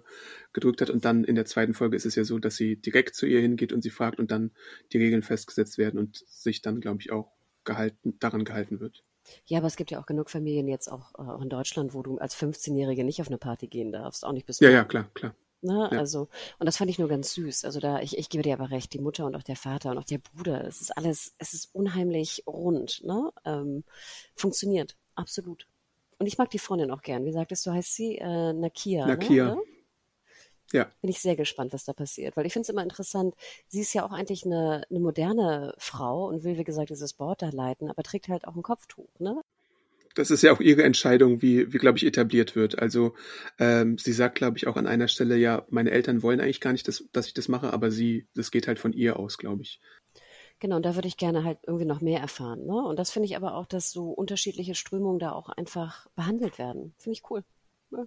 gedrückt hat. Und dann in der zweiten Folge ist es ja so, dass sie direkt zu ihr hingeht und sie fragt und dann die Regeln festgesetzt werden und sich dann, glaube ich, auch gehalten, daran gehalten wird. Ja, aber es gibt ja auch genug Familien jetzt auch, äh, in Deutschland, wo du als 15-Jährige nicht auf eine Party gehen darfst, auch nicht bis Ja, ja, klar, klar. Ne? Ja. Also, und das fand ich nur ganz süß. Also da, ich, ich gebe dir aber recht, die Mutter und auch der Vater und auch der Bruder, es ist alles, es ist unheimlich rund, ne? Ähm, funktioniert, absolut. Und ich mag die Freundin auch gern. Wie sagtest du, heißt sie? Äh, Nakia. Nakia. Ne? Ja. Bin ich sehr gespannt, was da passiert, weil ich finde es immer interessant. Sie ist ja auch eigentlich eine, eine moderne Frau und will, wie gesagt, dieses Board da leiten, aber trägt halt auch ein Kopftuch, ne? Das ist ja auch ihre Entscheidung, wie, wie glaube ich, etabliert wird. Also ähm, sie sagt, glaube ich, auch an einer Stelle, ja, meine Eltern wollen eigentlich gar nicht, dass, dass ich das mache, aber sie, das geht halt von ihr aus, glaube ich. Genau, und da würde ich gerne halt irgendwie noch mehr erfahren. Ne? Und das finde ich aber auch, dass so unterschiedliche Strömungen da auch einfach behandelt werden. Finde ich cool. Ja.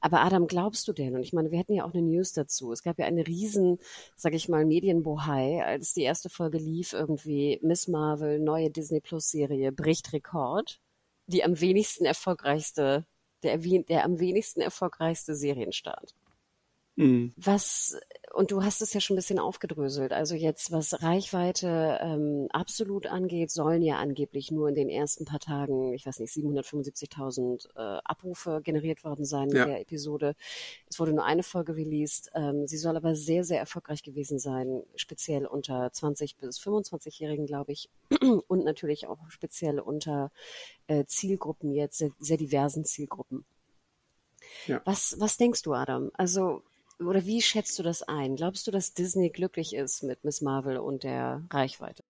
Aber Adam, glaubst du denn? Und ich meine, wir hatten ja auch eine News dazu. Es gab ja eine riesen, sag ich mal, Medienbohai, als die erste Folge lief, irgendwie Miss Marvel, neue Disney Plus Serie, bricht Rekord. Die am wenigsten erfolgreichste, der, der am wenigsten erfolgreichste Serienstart. Mhm. Was und du hast es ja schon ein bisschen aufgedröselt. Also jetzt, was Reichweite ähm, absolut angeht, sollen ja angeblich nur in den ersten paar Tagen, ich weiß nicht, 775.000 äh, Abrufe generiert worden sein ja. in der Episode. Es wurde nur eine Folge released. Ähm, sie soll aber sehr, sehr erfolgreich gewesen sein, speziell unter 20 bis 25-Jährigen, glaube ich, und natürlich auch speziell unter äh, Zielgruppen jetzt, sehr, sehr diversen Zielgruppen. Ja. Was, was denkst du, Adam? Also oder wie schätzt du das ein? Glaubst du, dass Disney glücklich ist mit Miss Marvel und der Reichweite?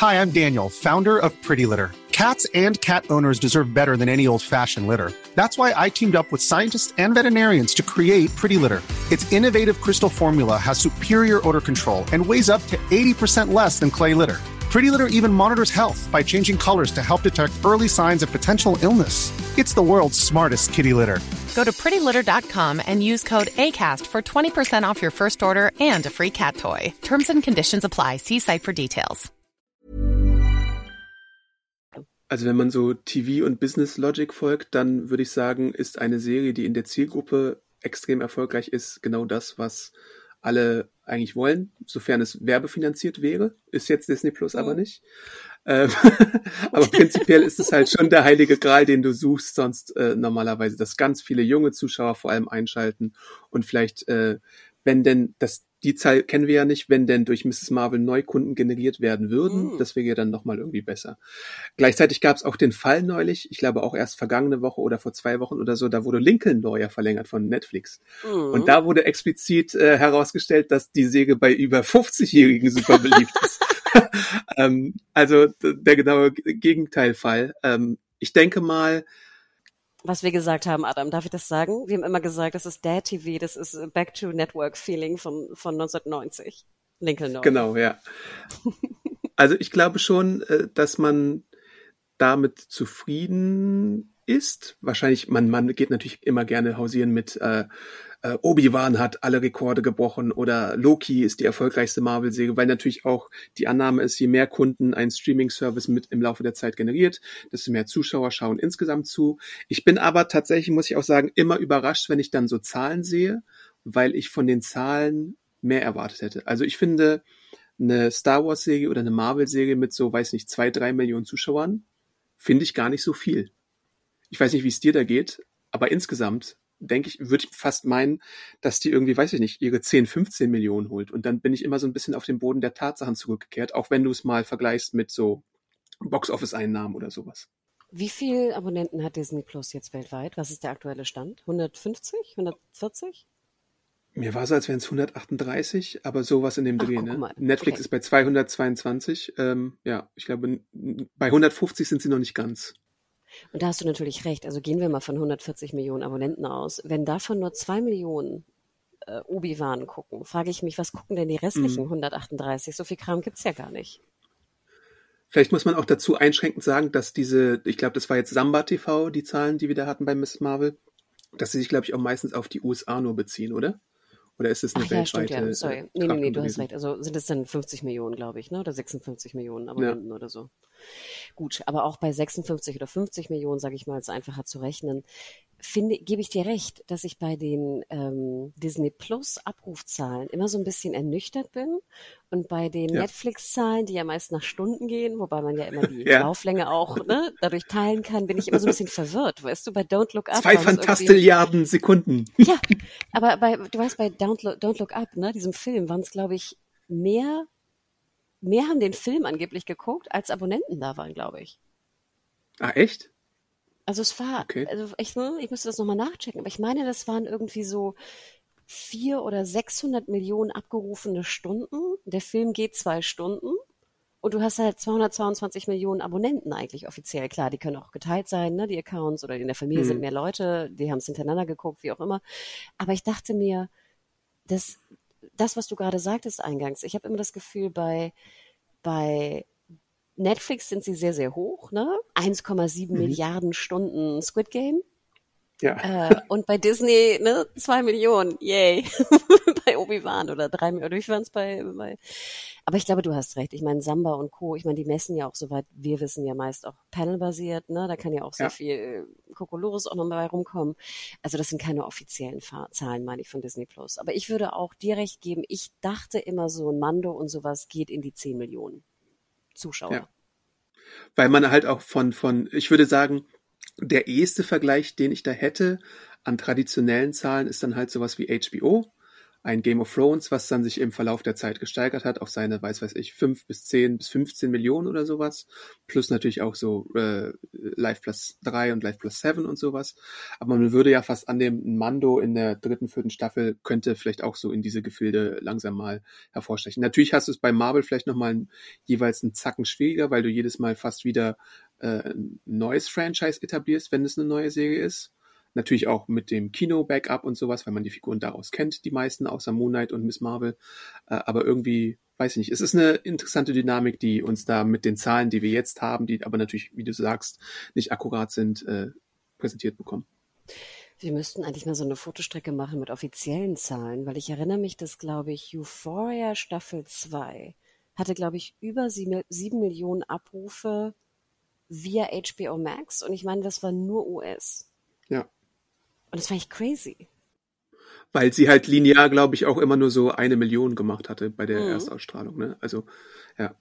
Hi, I'm Daniel, founder of Pretty Litter. Cats and cat owners deserve better than any old-fashioned litter. That's why I teamed up with scientists and veterinarians to create Pretty Litter. Its innovative crystal formula has superior odor control and weighs up to 80% less than clay litter. Pretty Litter even monitors health by changing colors to help detect early signs of potential illness. It's the world's smartest kitty litter. Go to prettylitter.com and use code ACAST for 20% off your first order and a free cat toy. Terms and conditions apply. See site for details. Also wenn man so TV und Business Logic folgt, dann würde ich sagen, ist eine Serie, die in der Zielgruppe extrem erfolgreich ist, genau das, was alle eigentlich wollen, sofern es werbefinanziert wäre. Ist jetzt Disney Plus aber nicht. Ähm, aber prinzipiell ist es halt schon der heilige Gral, den du suchst, sonst äh, normalerweise, dass ganz viele junge Zuschauer vor allem einschalten und vielleicht, äh, wenn denn das die Zahl kennen wir ja nicht, wenn denn durch Mrs. Marvel Neukunden generiert werden würden. Mhm. Das wäre ja dann nochmal irgendwie besser. Gleichzeitig gab es auch den Fall neulich, ich glaube auch erst vergangene Woche oder vor zwei Wochen oder so, da wurde Lincoln Lawyer verlängert von Netflix. Mhm. Und da wurde explizit äh, herausgestellt, dass die Säge bei über 50-Jährigen super beliebt ist. ähm, also der genaue Gegenteilfall. Ähm, ich denke mal, was wir gesagt haben, Adam, darf ich das sagen? Wir haben immer gesagt, das ist Dad TV, das ist Back to Network Feeling von, von 1990. Lincoln North. Genau, ja. Also ich glaube schon, äh, dass man damit zufrieden ist. Wahrscheinlich, man, man geht natürlich immer gerne hausieren mit äh, äh, Obi-Wan hat alle Rekorde gebrochen oder Loki ist die erfolgreichste Marvel-Serie, weil natürlich auch die Annahme ist, je mehr Kunden ein Streaming-Service mit im Laufe der Zeit generiert, desto mehr Zuschauer schauen insgesamt zu. Ich bin aber tatsächlich, muss ich auch sagen, immer überrascht, wenn ich dann so Zahlen sehe, weil ich von den Zahlen mehr erwartet hätte. Also ich finde, eine Star Wars-Serie oder eine Marvel-Serie mit so, weiß nicht, zwei, drei Millionen Zuschauern, finde ich gar nicht so viel. Ich weiß nicht, wie es dir da geht, aber insgesamt denke ich, würde ich fast meinen, dass die irgendwie, weiß ich nicht, ihre 10, 15 Millionen holt. Und dann bin ich immer so ein bisschen auf den Boden der Tatsachen zurückgekehrt, auch wenn du es mal vergleichst mit so Box-Office-Einnahmen oder sowas. Wie viel Abonnenten hat Disney Plus jetzt weltweit? Was ist der aktuelle Stand? 150? 140? Mir war es, als wären es 138, aber sowas in dem Dreh. Ne? Netflix okay. ist bei 222. Ähm, ja, ich glaube, bei 150 sind sie noch nicht ganz. Und da hast du natürlich recht. Also gehen wir mal von 140 Millionen Abonnenten aus. Wenn davon nur zwei Millionen äh, Obi-Wan gucken, frage ich mich, was gucken denn die restlichen mhm. 138? So viel Kram gibt's ja gar nicht. Vielleicht muss man auch dazu einschränkend sagen, dass diese, ich glaube, das war jetzt Samba TV, die Zahlen, die wir da hatten bei Miss Marvel, dass sie sich, glaube ich, auch meistens auf die USA nur beziehen, oder? Oder ist es eine Ach, ja, weltweite? Stimmt, ja. Sorry. Nee, nee, nee, du hast recht. Also sind es dann 50 Millionen, glaube ich, ne? Oder 56 Millionen Abonnenten ja. oder so. Gut, aber auch bei 56 oder 50 Millionen, sage ich mal, ist einfacher zu rechnen. Finde, gebe ich dir recht, dass ich bei den ähm, Disney Plus Abrufzahlen immer so ein bisschen ernüchtert bin und bei den ja. Netflix-Zahlen, die ja meist nach Stunden gehen, wobei man ja immer die ja. Lauflänge auch ne, dadurch teilen kann, bin ich immer so ein bisschen verwirrt. Weißt du, bei Don't Look Up. Zwei Fantastilliarden Sekunden. Ja, aber bei, du weißt, bei Don't Look, Don't Look Up, ne, diesem Film, waren es, glaube ich, mehr mehr haben den Film angeblich geguckt, als Abonnenten da waren, glaube ich. Ah, echt? Also es war, okay. also ich, ne, ich müsste das nochmal nachchecken, aber ich meine, das waren irgendwie so vier oder 600 Millionen abgerufene Stunden. Der Film geht zwei Stunden und du hast halt 222 Millionen Abonnenten eigentlich offiziell. Klar, die können auch geteilt sein, ne, die Accounts oder in der Familie mhm. sind mehr Leute, die haben es hintereinander geguckt, wie auch immer. Aber ich dachte mir, das, das, was du gerade sagtest eingangs, ich habe immer das Gefühl, bei, bei Netflix sind sie sehr, sehr hoch, ne? 1,7 mhm. Milliarden Stunden Squid Game. Ja. Äh, und bei Disney, ne, zwei Millionen, yay. bei Obi-Wan oder drei Millionen, oder wie waren es bei, bei, aber ich glaube, du hast recht. Ich meine, Samba und Co., ich meine, die messen ja auch, soweit wir wissen, ja meist auch panelbasiert, ne, da kann ja auch sehr ja. viel Kokolores auch noch mal rumkommen. Also das sind keine offiziellen Zahlen, meine ich, von Disney Plus. Aber ich würde auch dir recht geben, ich dachte immer so, ein Mando und sowas geht in die zehn Millionen Zuschauer. Ja. Weil man halt auch von, von, ich würde sagen, der eheste Vergleich, den ich da hätte an traditionellen Zahlen, ist dann halt sowas wie HBO, ein Game of Thrones, was dann sich im Verlauf der Zeit gesteigert hat auf seine, weiß weiß ich, fünf bis zehn bis 15 Millionen oder sowas. Plus natürlich auch so äh, Life Plus 3 und Life Plus 7 und sowas. Aber man würde ja fast annehmen, Mando in der dritten, vierten Staffel könnte vielleicht auch so in diese Gefilde langsam mal hervorstechen. Natürlich hast du es bei Marvel vielleicht nochmal jeweils einen Zacken schwieriger, weil du jedes Mal fast wieder äh, ein neues Franchise etablierst, wenn es eine neue Serie ist. Natürlich auch mit dem Kino-Backup und sowas, weil man die Figuren daraus kennt, die meisten, außer Moon Knight und Miss Marvel. Äh, aber irgendwie, weiß ich nicht, es ist eine interessante Dynamik, die uns da mit den Zahlen, die wir jetzt haben, die aber natürlich, wie du sagst, nicht akkurat sind, äh, präsentiert bekommen. Wir müssten eigentlich mal so eine Fotostrecke machen mit offiziellen Zahlen, weil ich erinnere mich, dass, glaube ich, Euphoria Staffel 2 hatte, glaube ich, über sieben Millionen Abrufe via HBO Max und ich meine, das war nur US. Ja. Und das fand ich crazy. Weil sie halt linear, glaube ich, auch immer nur so eine Million gemacht hatte bei der mhm. Erstausstrahlung. Ne? Also, ja.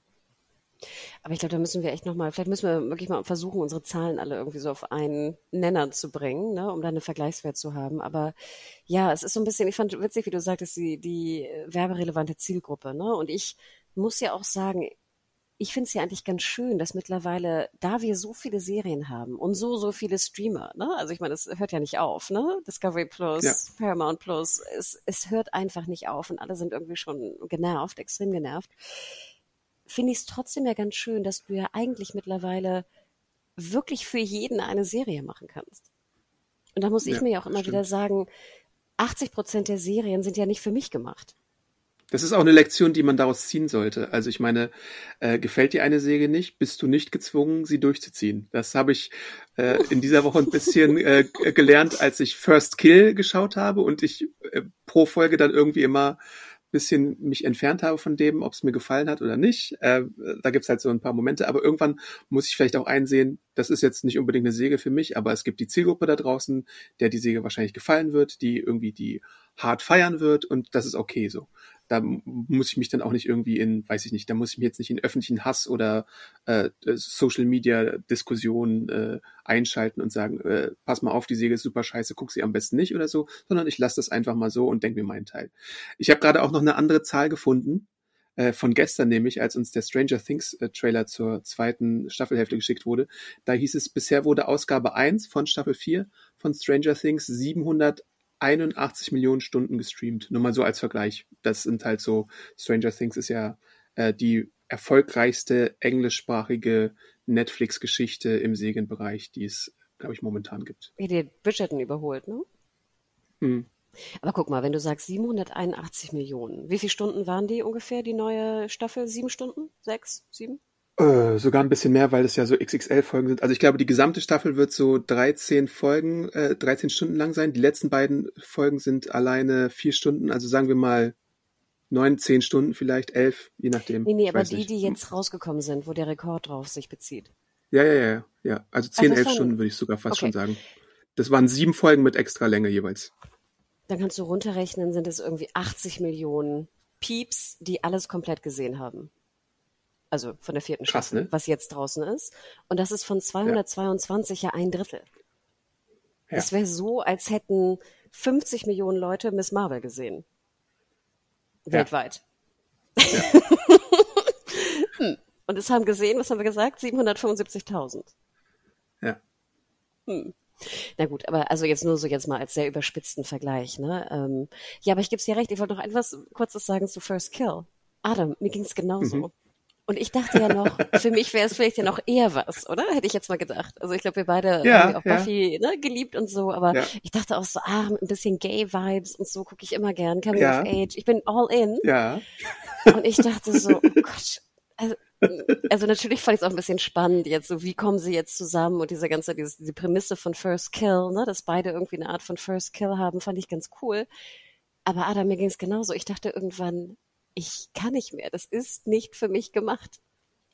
Aber ich glaube, da müssen wir echt nochmal, vielleicht müssen wir wirklich mal versuchen, unsere Zahlen alle irgendwie so auf einen Nenner zu bringen, ne, um da eine Vergleichswert zu haben. Aber ja, es ist so ein bisschen, ich fand witzig, wie du sagtest, die, die werberelevante Zielgruppe. Ne? Und ich muss ja auch sagen, ich finde es ja eigentlich ganz schön, dass mittlerweile, da wir so viele Serien haben und so, so viele Streamer, ne? Also ich meine, es hört ja nicht auf, ne? Discovery Plus, ja. Paramount Plus, es, es hört einfach nicht auf und alle sind irgendwie schon genervt, extrem genervt. Finde ich es trotzdem ja ganz schön, dass du ja eigentlich mittlerweile wirklich für jeden eine Serie machen kannst. Und da muss ich Ja, mir ja auch immer stimmt. wieder sagen, 80 Prozent der Serien sind ja nicht für mich gemacht. Das ist auch eine Lektion, die man daraus ziehen sollte. Also ich meine, äh, gefällt dir eine Serie nicht, bist du nicht gezwungen, sie durchzuziehen. Das habe ich äh, in dieser Woche ein bisschen äh, gelernt, als ich First Kill geschaut habe und ich äh, pro Folge dann irgendwie immer bisschen mich entfernt habe von dem, ob es mir gefallen hat oder nicht. Äh, da gibt's halt so ein paar Momente, aber irgendwann muss ich vielleicht auch einsehen, das ist jetzt nicht unbedingt eine Säge für mich, aber es gibt die Zielgruppe da draußen, der die Säge wahrscheinlich gefallen wird, die irgendwie die hart feiern wird und das ist okay so. Da muss ich mich dann auch nicht irgendwie in, weiß ich nicht, da muss ich mich jetzt nicht in öffentlichen Hass oder äh, Social Media Diskussionen äh, einschalten und sagen, äh, pass mal auf, die Säge ist super scheiße, guck sie am besten nicht oder so, sondern ich lasse das einfach mal so und denke mir meinen Teil. Ich habe gerade auch noch eine andere Zahl gefunden, äh, von gestern nämlich, als uns der Stranger Things äh, Trailer zur zweiten Staffelhälfte geschickt wurde. Da hieß es, bisher wurde Ausgabe 1 von Staffel 4 von Stranger Things 781 Millionen Stunden gestreamt. Nur mal so als Vergleich. Das sind halt so, Stranger Things ist ja äh, die erfolgreichste englischsprachige Netflix-Geschichte im Serienbereich, die es, glaube ich, momentan gibt. Wie die Bridgerton überholt, ne? Hm. Aber guck mal, wenn du sagst 781 Millionen, wie viele Stunden waren die ungefähr, die neue Staffel? Sieben Stunden? Sechs? Sieben? Äh, sogar ein bisschen mehr, weil es ja so XXL-Folgen sind. Also ich glaube, die gesamte Staffel wird so 13 Folgen, äh, 13 Stunden lang sein. Die letzten beiden Folgen sind alleine vier Stunden, also sagen wir mal neun, zehn Stunden vielleicht, elf, je nachdem. Nee, nee, aber die, nicht. die jetzt rausgekommen sind, wo der Rekord drauf sich bezieht. Ja, ja, ja, ja. Also zehn, das elf Stunden würde ich sogar fast Okay. schon sagen. Das waren sieben Folgen mit extra Länge jeweils. Dann kannst du runterrechnen, sind es irgendwie 80 Millionen Pieps, die alles komplett gesehen haben. Also von der vierten Krass, Staffel, ne? was jetzt draußen ist. Und das ist von 222 ja, ein Drittel. Ja. Es wäre so, als hätten 50 Millionen Leute Miss Marvel gesehen. Ja. Weltweit. Hm. Und es haben gesehen, was haben wir gesagt? 775.000. Ja. Na gut, aber also jetzt nur so jetzt mal als sehr überspitzten Vergleich, ne? Ähm, ja, aber ich gebe dir recht, ich wollte noch etwas Kurzes sagen zu First Kill. Adam, mir ging's genauso. Mhm. Und ich dachte ja noch, für mich wäre es vielleicht ja noch eher was, oder? Hätte ich jetzt mal gedacht. Also ich glaube, wir beide Ja, haben auch ja. Buffy ne, geliebt und so, aber Ja. ich dachte auch so, ah, mit ein bisschen Gay-Vibes und so gucke ich immer gern, Coming Ja. of Age. Ich bin all in. Ja. Und ich dachte so, oh Gott. Also, also natürlich fand ich es auch ein bisschen spannend jetzt, so wie kommen sie jetzt zusammen und diese ganze, diese, diese Prämisse von First Kill, ne, dass beide irgendwie eine Art von First Kill haben, fand ich ganz cool. Aber Adam, mir ging es genauso. Ich dachte irgendwann, ich kann nicht mehr. Das ist nicht für mich gemacht.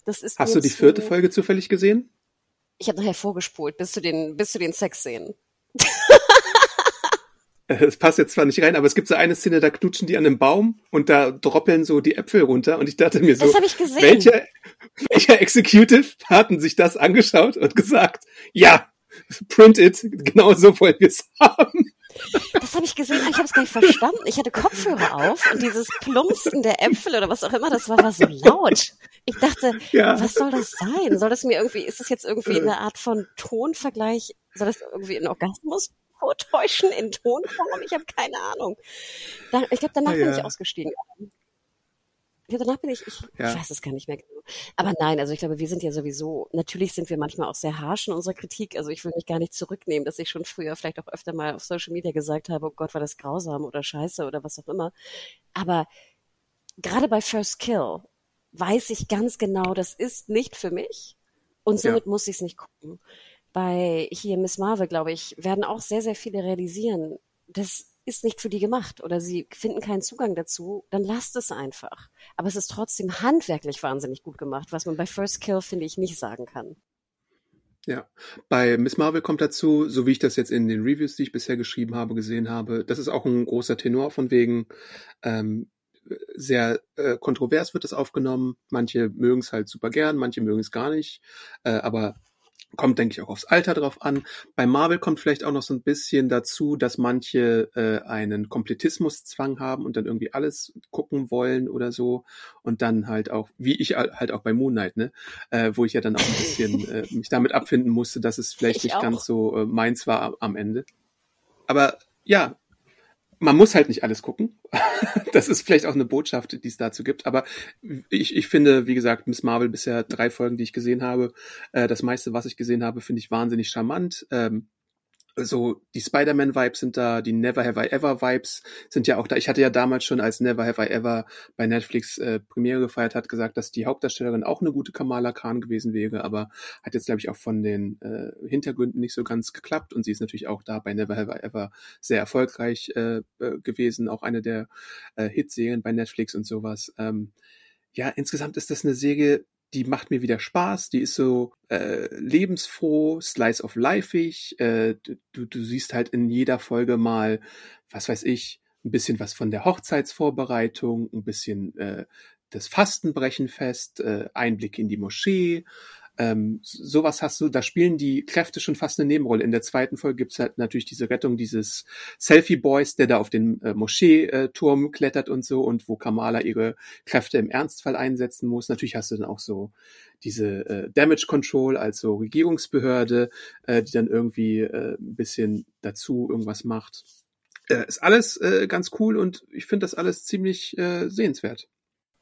Das ist Hast du die vierte Folge zufällig gesehen? Ich habe nachher vorgespult, bis zu den, bis zu den Sexszenen. Es passt jetzt zwar nicht rein, aber es gibt so eine Szene, da knutschen die an einem Baum und da droppeln so die Äpfel runter und ich dachte mir so, Das habe ich gesehen. welcher, welcher Executive hatten sich das angeschaut und gesagt, ja, print it, genau so wollen wir es haben. Das habe ich gesehen, ich habe es gar nicht verstanden. Ich hatte Kopfhörer auf und dieses Plumpsen der Äpfel oder was auch immer, das war, war so laut. Ich dachte, Ja. was soll das sein? Soll das mir irgendwie, ist das jetzt irgendwie eine Art von Tonvergleich? Soll das irgendwie einen Orgasmus vortäuschen in Tonform? Ich habe keine Ahnung. Ich glaube, danach Ah, bin ja. ich ausgestiegen. Ja, danach bin ich, ich, Ja. ich weiß es gar nicht mehr genau. Aber nein, also ich glaube, wir sind ja sowieso, natürlich sind wir manchmal auch sehr harsch in unserer Kritik. Also ich will mich gar nicht zurücknehmen, dass ich schon früher vielleicht auch öfter mal auf Social Media gesagt habe, oh Gott, war das grausam oder scheiße oder was auch immer. Aber gerade bei First Kill weiß ich ganz genau, das ist nicht für mich und somit Ja. muss ich es nicht gucken. Bei hier Miss Marvel, glaube ich, werden auch sehr, sehr viele realisieren, das ist nicht für die gemacht oder sie finden keinen Zugang dazu, dann lasst es einfach. Aber es ist trotzdem handwerklich wahnsinnig gut gemacht, was man bei First Kill, finde ich, nicht sagen kann. Ja, bei Miss Marvel kommt dazu, so wie ich das jetzt in den Reviews, die ich bisher geschrieben habe, gesehen habe, das ist auch ein großer Tenor von wegen ähm, sehr äh, kontrovers wird es aufgenommen. Manche mögen es halt super gern, manche mögen es gar nicht, äh, aber kommt, denke ich, auch aufs Alter drauf an. Bei Marvel kommt vielleicht auch noch so ein bisschen dazu, dass manche äh, einen Komplettismuszwang haben und dann irgendwie alles gucken wollen oder so und dann halt auch, wie ich halt auch bei Moon Knight, ne, äh, wo ich ja dann auch ein bisschen äh, mich damit abfinden musste, dass es vielleicht Ich nicht auch. ganz so äh, meins war am Ende. Aber ja, man muss halt nicht alles gucken. das ist vielleicht auch eine Botschaft, die es dazu gibt. Aber ich, ich finde, wie gesagt, Miss Marvel bisher drei Folgen, die ich gesehen habe. Äh, das meiste, was ich gesehen habe, finde ich wahnsinnig charmant. Ähm, so die Spider-Man-Vibes sind da, die Never Have I Ever-Vibes sind ja auch da. Ich hatte ja damals schon, als Never Have I Ever bei Netflix äh, Premiere gefeiert hat, gesagt, dass die Hauptdarstellerin auch eine gute Kamala Khan gewesen wäre, aber hat jetzt, glaube ich, auch von den äh, Hintergründen nicht so ganz geklappt und sie ist natürlich auch da bei Never Have I Ever sehr erfolgreich äh, äh gewesen, auch eine der äh, Hitserien bei Netflix und sowas. Ähm, ja, insgesamt ist das eine Serie, die macht mir wieder Spaß, die ist so äh, lebensfroh, slice of lifeig, äh, du, du siehst halt in jeder Folge mal, was weiß ich, ein bisschen was von der Hochzeitsvorbereitung, ein bisschen äh, das Fastenbrechen fest, äh, Einblick in die Moschee, ähm, sowas hast du, da spielen die Kräfte schon fast eine Nebenrolle. In der zweiten Folge gibt's halt natürlich diese Rettung dieses Selfie-Boys, der da auf den äh, Moscheeturm klettert und so und wo Kamala ihre Kräfte im Ernstfall einsetzen muss. Natürlich hast du dann auch so diese äh, Damage Control, also Regierungsbehörde, äh, die dann irgendwie äh, ein bisschen dazu irgendwas macht. Äh, ist alles äh, ganz cool und ich finde das alles ziemlich äh, sehenswert.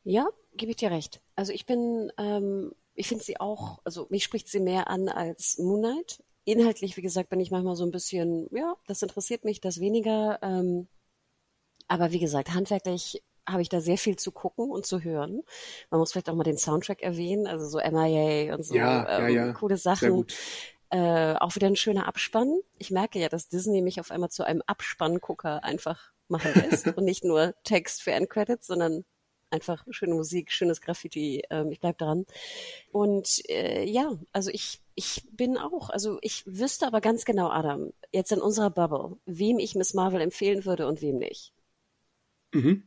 Ja, gebe ich dir recht. Also ich bin ähm, ich finde sie auch, also mich spricht sie mehr an als Moonlight. Inhaltlich, wie gesagt, bin ich manchmal so ein bisschen, ja, das interessiert mich, das weniger. Ähm, aber wie gesagt, handwerklich habe ich da sehr viel zu gucken und zu hören. Man muss vielleicht auch mal den Soundtrack erwähnen, also so MIA und so ja, ähm, ja, ja. coole Sachen. Äh, auch wieder ein schöner Abspann. Ich merke ja, dass Disney mich auf einmal zu einem Abspanngucker einfach machen lässt und nicht nur Text für Endcredits, sondern einfach schöne Musik, schönes Graffiti. Ähm, ich bleib dran. Und äh, ja, also ich ich bin auch, also ich wüsste aber ganz genau, Adam, jetzt in unserer Bubble, wem ich Miss Marvel empfehlen würde und wem nicht. Mhm.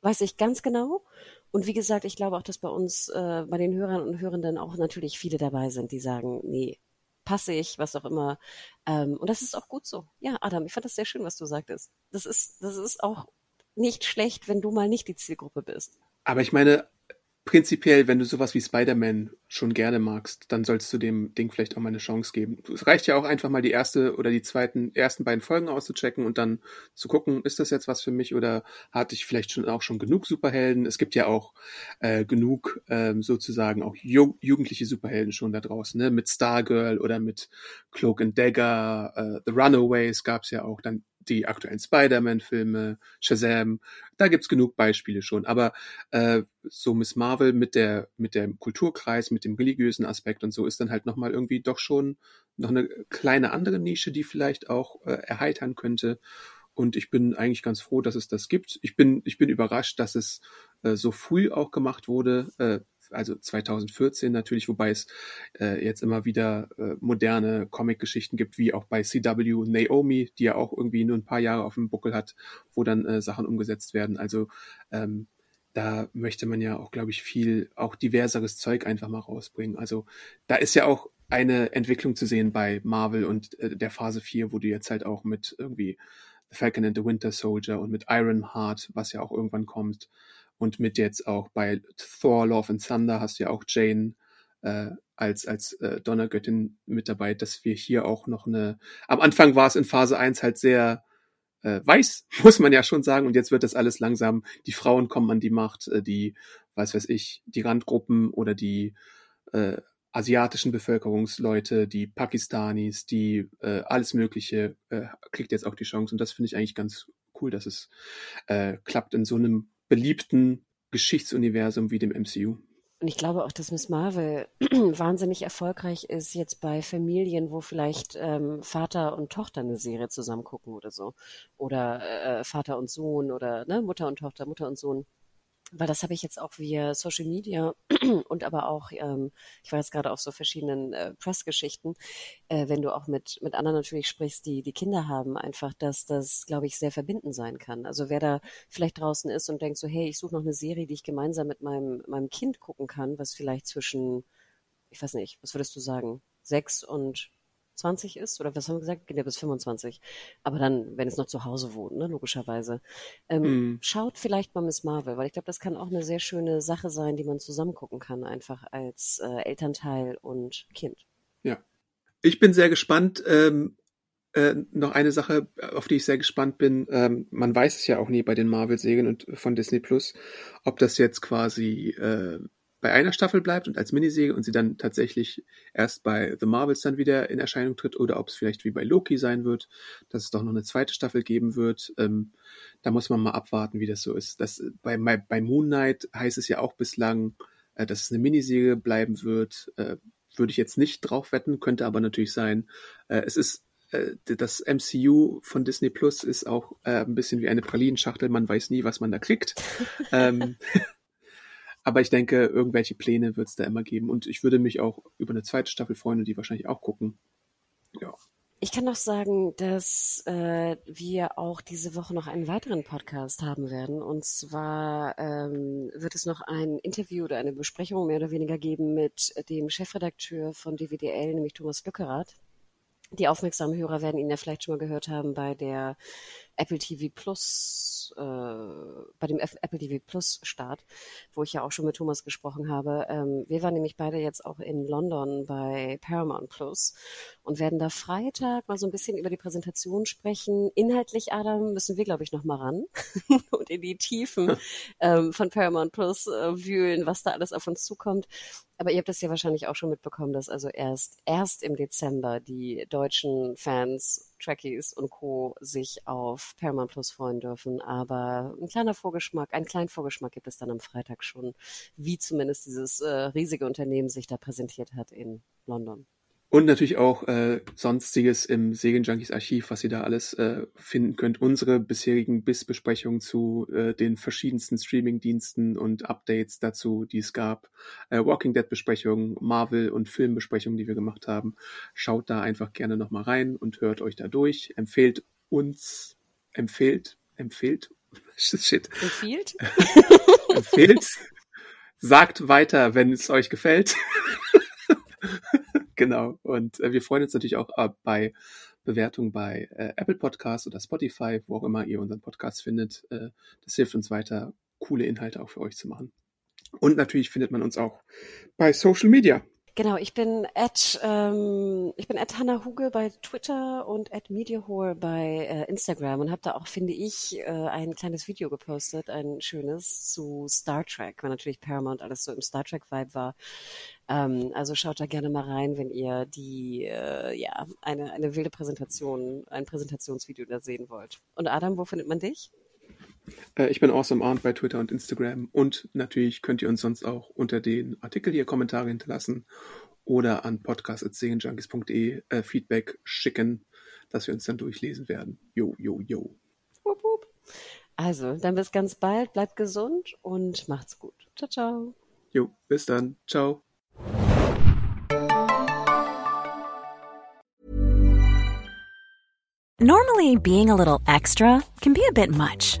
Weiß ich ganz genau. Und wie gesagt, ich glaube auch, dass bei uns, äh, bei den Hörern und Hörenden auch natürlich viele dabei sind, die sagen, nee, passe ich, was auch immer. Ähm, und das ist auch gut so. Ja, Adam, ich fand das sehr schön, was du sagtest. Das ist, das ist auch nicht schlecht, wenn du mal nicht die Zielgruppe bist. Aber ich meine, prinzipiell, wenn du sowas wie Spider-Man schon gerne magst, dann sollst du dem Ding vielleicht auch mal eine Chance geben. Es reicht ja auch einfach mal die erste oder die zweiten, ersten beiden Folgen auszuchecken und dann zu gucken, ist das jetzt was für mich oder hatte ich vielleicht schon auch schon genug Superhelden? Es gibt ja auch äh, genug ähm, sozusagen auch ju jugendliche Superhelden schon da draußen, ne? Mit Stargirl oder mit Cloak and Dagger, äh, The Runaways gab's ja auch. Dann die aktuellen Spider-Man-Filme, Shazam, da gibt's genug Beispiele schon. Aber äh, so Miss Marvel mit der mit dem Kulturkreis, mit dem religiösen Aspekt und so ist dann halt nochmal irgendwie doch schon noch eine kleine andere Nische, die vielleicht auch äh, erheitern könnte. Und ich bin eigentlich ganz froh, dass es das gibt. Ich bin ich bin überrascht, dass es äh, so früh auch gemacht wurde. Äh, also 2014 natürlich, wobei es äh, jetzt immer wieder äh, moderne Comic-Geschichten gibt, wie auch bei CW Naomi, die ja auch irgendwie nur ein paar Jahre auf dem Buckel hat, wo dann äh, Sachen umgesetzt werden. Also ähm, da möchte man ja auch, glaube ich, viel auch diverseres Zeug einfach mal rausbringen. Also da ist ja auch eine Entwicklung zu sehen bei Marvel und äh, der Phase 4, wo du jetzt halt auch mit irgendwie Falcon and the Winter Soldier und mit Ironheart, was ja auch irgendwann kommt, und mit jetzt auch bei Thor, Love and Thunder hast du ja auch Jane äh, als, als äh, Donnergöttin mit dabei, dass wir hier auch noch eine. Am Anfang war es in Phase 1 halt sehr äh, weiß, muss man ja schon sagen, und jetzt wird das alles langsam, die Frauen kommen an die Macht, äh, die, was weiß ich, die Randgruppen oder die äh, asiatischen Bevölkerungsleute, die Pakistanis, die äh, alles Mögliche, äh, kriegt jetzt auch die Chance. Und das finde ich eigentlich ganz cool, dass es äh, klappt in so einem beliebten Geschichtsuniversum wie dem MCU. Und ich glaube auch, dass Miss Marvel wahnsinnig erfolgreich ist jetzt bei Familien, wo vielleicht ähm, Vater und Tochter eine Serie zusammen gucken oder so. Oder äh, Vater und Sohn oder ne, Mutter und Tochter, Mutter und Sohn weil das habe ich jetzt auch via Social Media und aber auch, ähm, ich war jetzt gerade auf so verschiedenen äh, Pressgeschichten, äh, wenn du auch mit, mit anderen natürlich sprichst, die die Kinder haben, einfach, dass das, glaube ich, sehr verbindend sein kann. Also wer da vielleicht draußen ist und denkt so, hey, ich suche noch eine Serie, die ich gemeinsam mit meinem, meinem Kind gucken kann, was vielleicht zwischen, ich weiß nicht, was würdest du sagen, sechs und 20 ist, oder was haben wir gesagt? Geht ja bis 25. Aber dann, wenn es noch zu Hause wohnt, ne, logischerweise. Ähm, mm. Schaut vielleicht mal Miss Marvel, weil ich glaube, das kann auch eine sehr schöne Sache sein, die man zusammen gucken kann, einfach als äh, Elternteil und Kind. Ja. Ich bin sehr gespannt. Ähm, äh, noch eine Sache, auf die ich sehr gespannt bin. Ähm, man weiß es ja auch nie bei den Marvel-Serien und von Disney Plus, ob das jetzt quasi äh, bei einer Staffel bleibt und als Miniserie und sie dann tatsächlich erst bei The Marvels dann wieder in Erscheinung tritt oder ob es vielleicht wie bei Loki sein wird, dass es doch noch eine zweite Staffel geben wird. Ähm, da muss man mal abwarten, wie das so ist. Das, bei, bei Moon Knight heißt es ja auch bislang, äh, dass es eine Miniserie bleiben wird. Äh, würde ich jetzt nicht drauf wetten, könnte aber natürlich sein. Äh, es ist äh, das MCU von Disney Plus ist auch äh, ein bisschen wie eine Pralinenschachtel. Man weiß nie, was man da kriegt. ähm, aber ich denke, irgendwelche Pläne wird es da immer geben. Und ich würde mich auch über eine zweite Staffel freuen und die wahrscheinlich auch gucken. Ja. Ich kann noch sagen, dass äh, wir auch diese Woche noch einen weiteren Podcast haben werden. Und zwar ähm, wird es noch ein Interview oder eine Besprechung mehr oder weniger geben mit dem Chefredakteur von DWDL, nämlich Thomas Lückerath. Die aufmerksamen Hörer werden ihn ja vielleicht schon mal gehört haben bei der Apple TV Plus, äh, bei dem F Apple TV Plus Start, wo ich ja auch schon mit Thomas gesprochen habe. Ähm, wir waren nämlich beide jetzt auch in London bei Paramount Plus und werden da Freitag mal so ein bisschen über die Präsentation sprechen. Inhaltlich, Adam, müssen wir, glaube ich, noch mal ran und in die Tiefen ähm, von Paramount Plus äh, wühlen, was da alles auf uns zukommt. Aber ihr habt das ja wahrscheinlich auch schon mitbekommen, dass also erst, erst im Dezember die deutschen Fans, Trekkies und Co. sich auf Paramount Plus freuen dürfen. Aber ein kleiner Vorgeschmack, einen kleinen Vorgeschmack gibt es dann am Freitag schon, wie zumindest dieses äh, riesige Unternehmen sich da präsentiert hat in London. Und natürlich auch äh, sonstiges im Segenjunkies Archiv, was ihr da alles äh, finden könnt. Unsere bisherigen BIS-Besprechungen zu äh, den verschiedensten Streaming-Diensten und Updates dazu, die es gab. Äh, Walking Dead-Besprechungen, Marvel- und Filmbesprechungen, die wir gemacht haben. Schaut da einfach gerne nochmal rein und hört euch da durch. Empfehlt uns, empfehlt, empfehlt, shit. Empfiehlt? empfehlt. Sagt weiter, wenn es euch gefällt. Genau. Und äh, wir freuen uns natürlich auch äh, bei Bewertungen bei äh, Apple Podcasts oder Spotify, wo auch immer ihr unseren Podcast findet. Äh, das hilft uns weiter, coole Inhalte auch für euch zu machen. Und natürlich findet man uns auch bei Social Media. Genau, ich bin at, ähm, ich bin at Hannah Huge bei Twitter und at Mediahore bei äh, Instagram und habe da auch, finde ich, äh, ein kleines Video gepostet, ein schönes zu Star Trek, weil natürlich Paramount alles so im Star Trek Vibe war. Ähm, also schaut da gerne mal rein, wenn ihr die, äh, ja, eine, eine wilde Präsentation, ein Präsentationsvideo da sehen wollt. Und Adam, wo findet man dich? Äh, ich bin Awesome Arndt bei Twitter und Instagram und natürlich könnt ihr uns sonst auch unter den Artikel hier Kommentare hinterlassen oder an podcast.segenjunkies.de äh, Feedback schicken, dass wir uns dann durchlesen werden. Jo, jo, jo. Also, dann bis ganz bald, bleibt gesund und macht's gut. Ciao, ciao. Jo, bis dann. Ciao. Normally, being a little extra can be a bit much.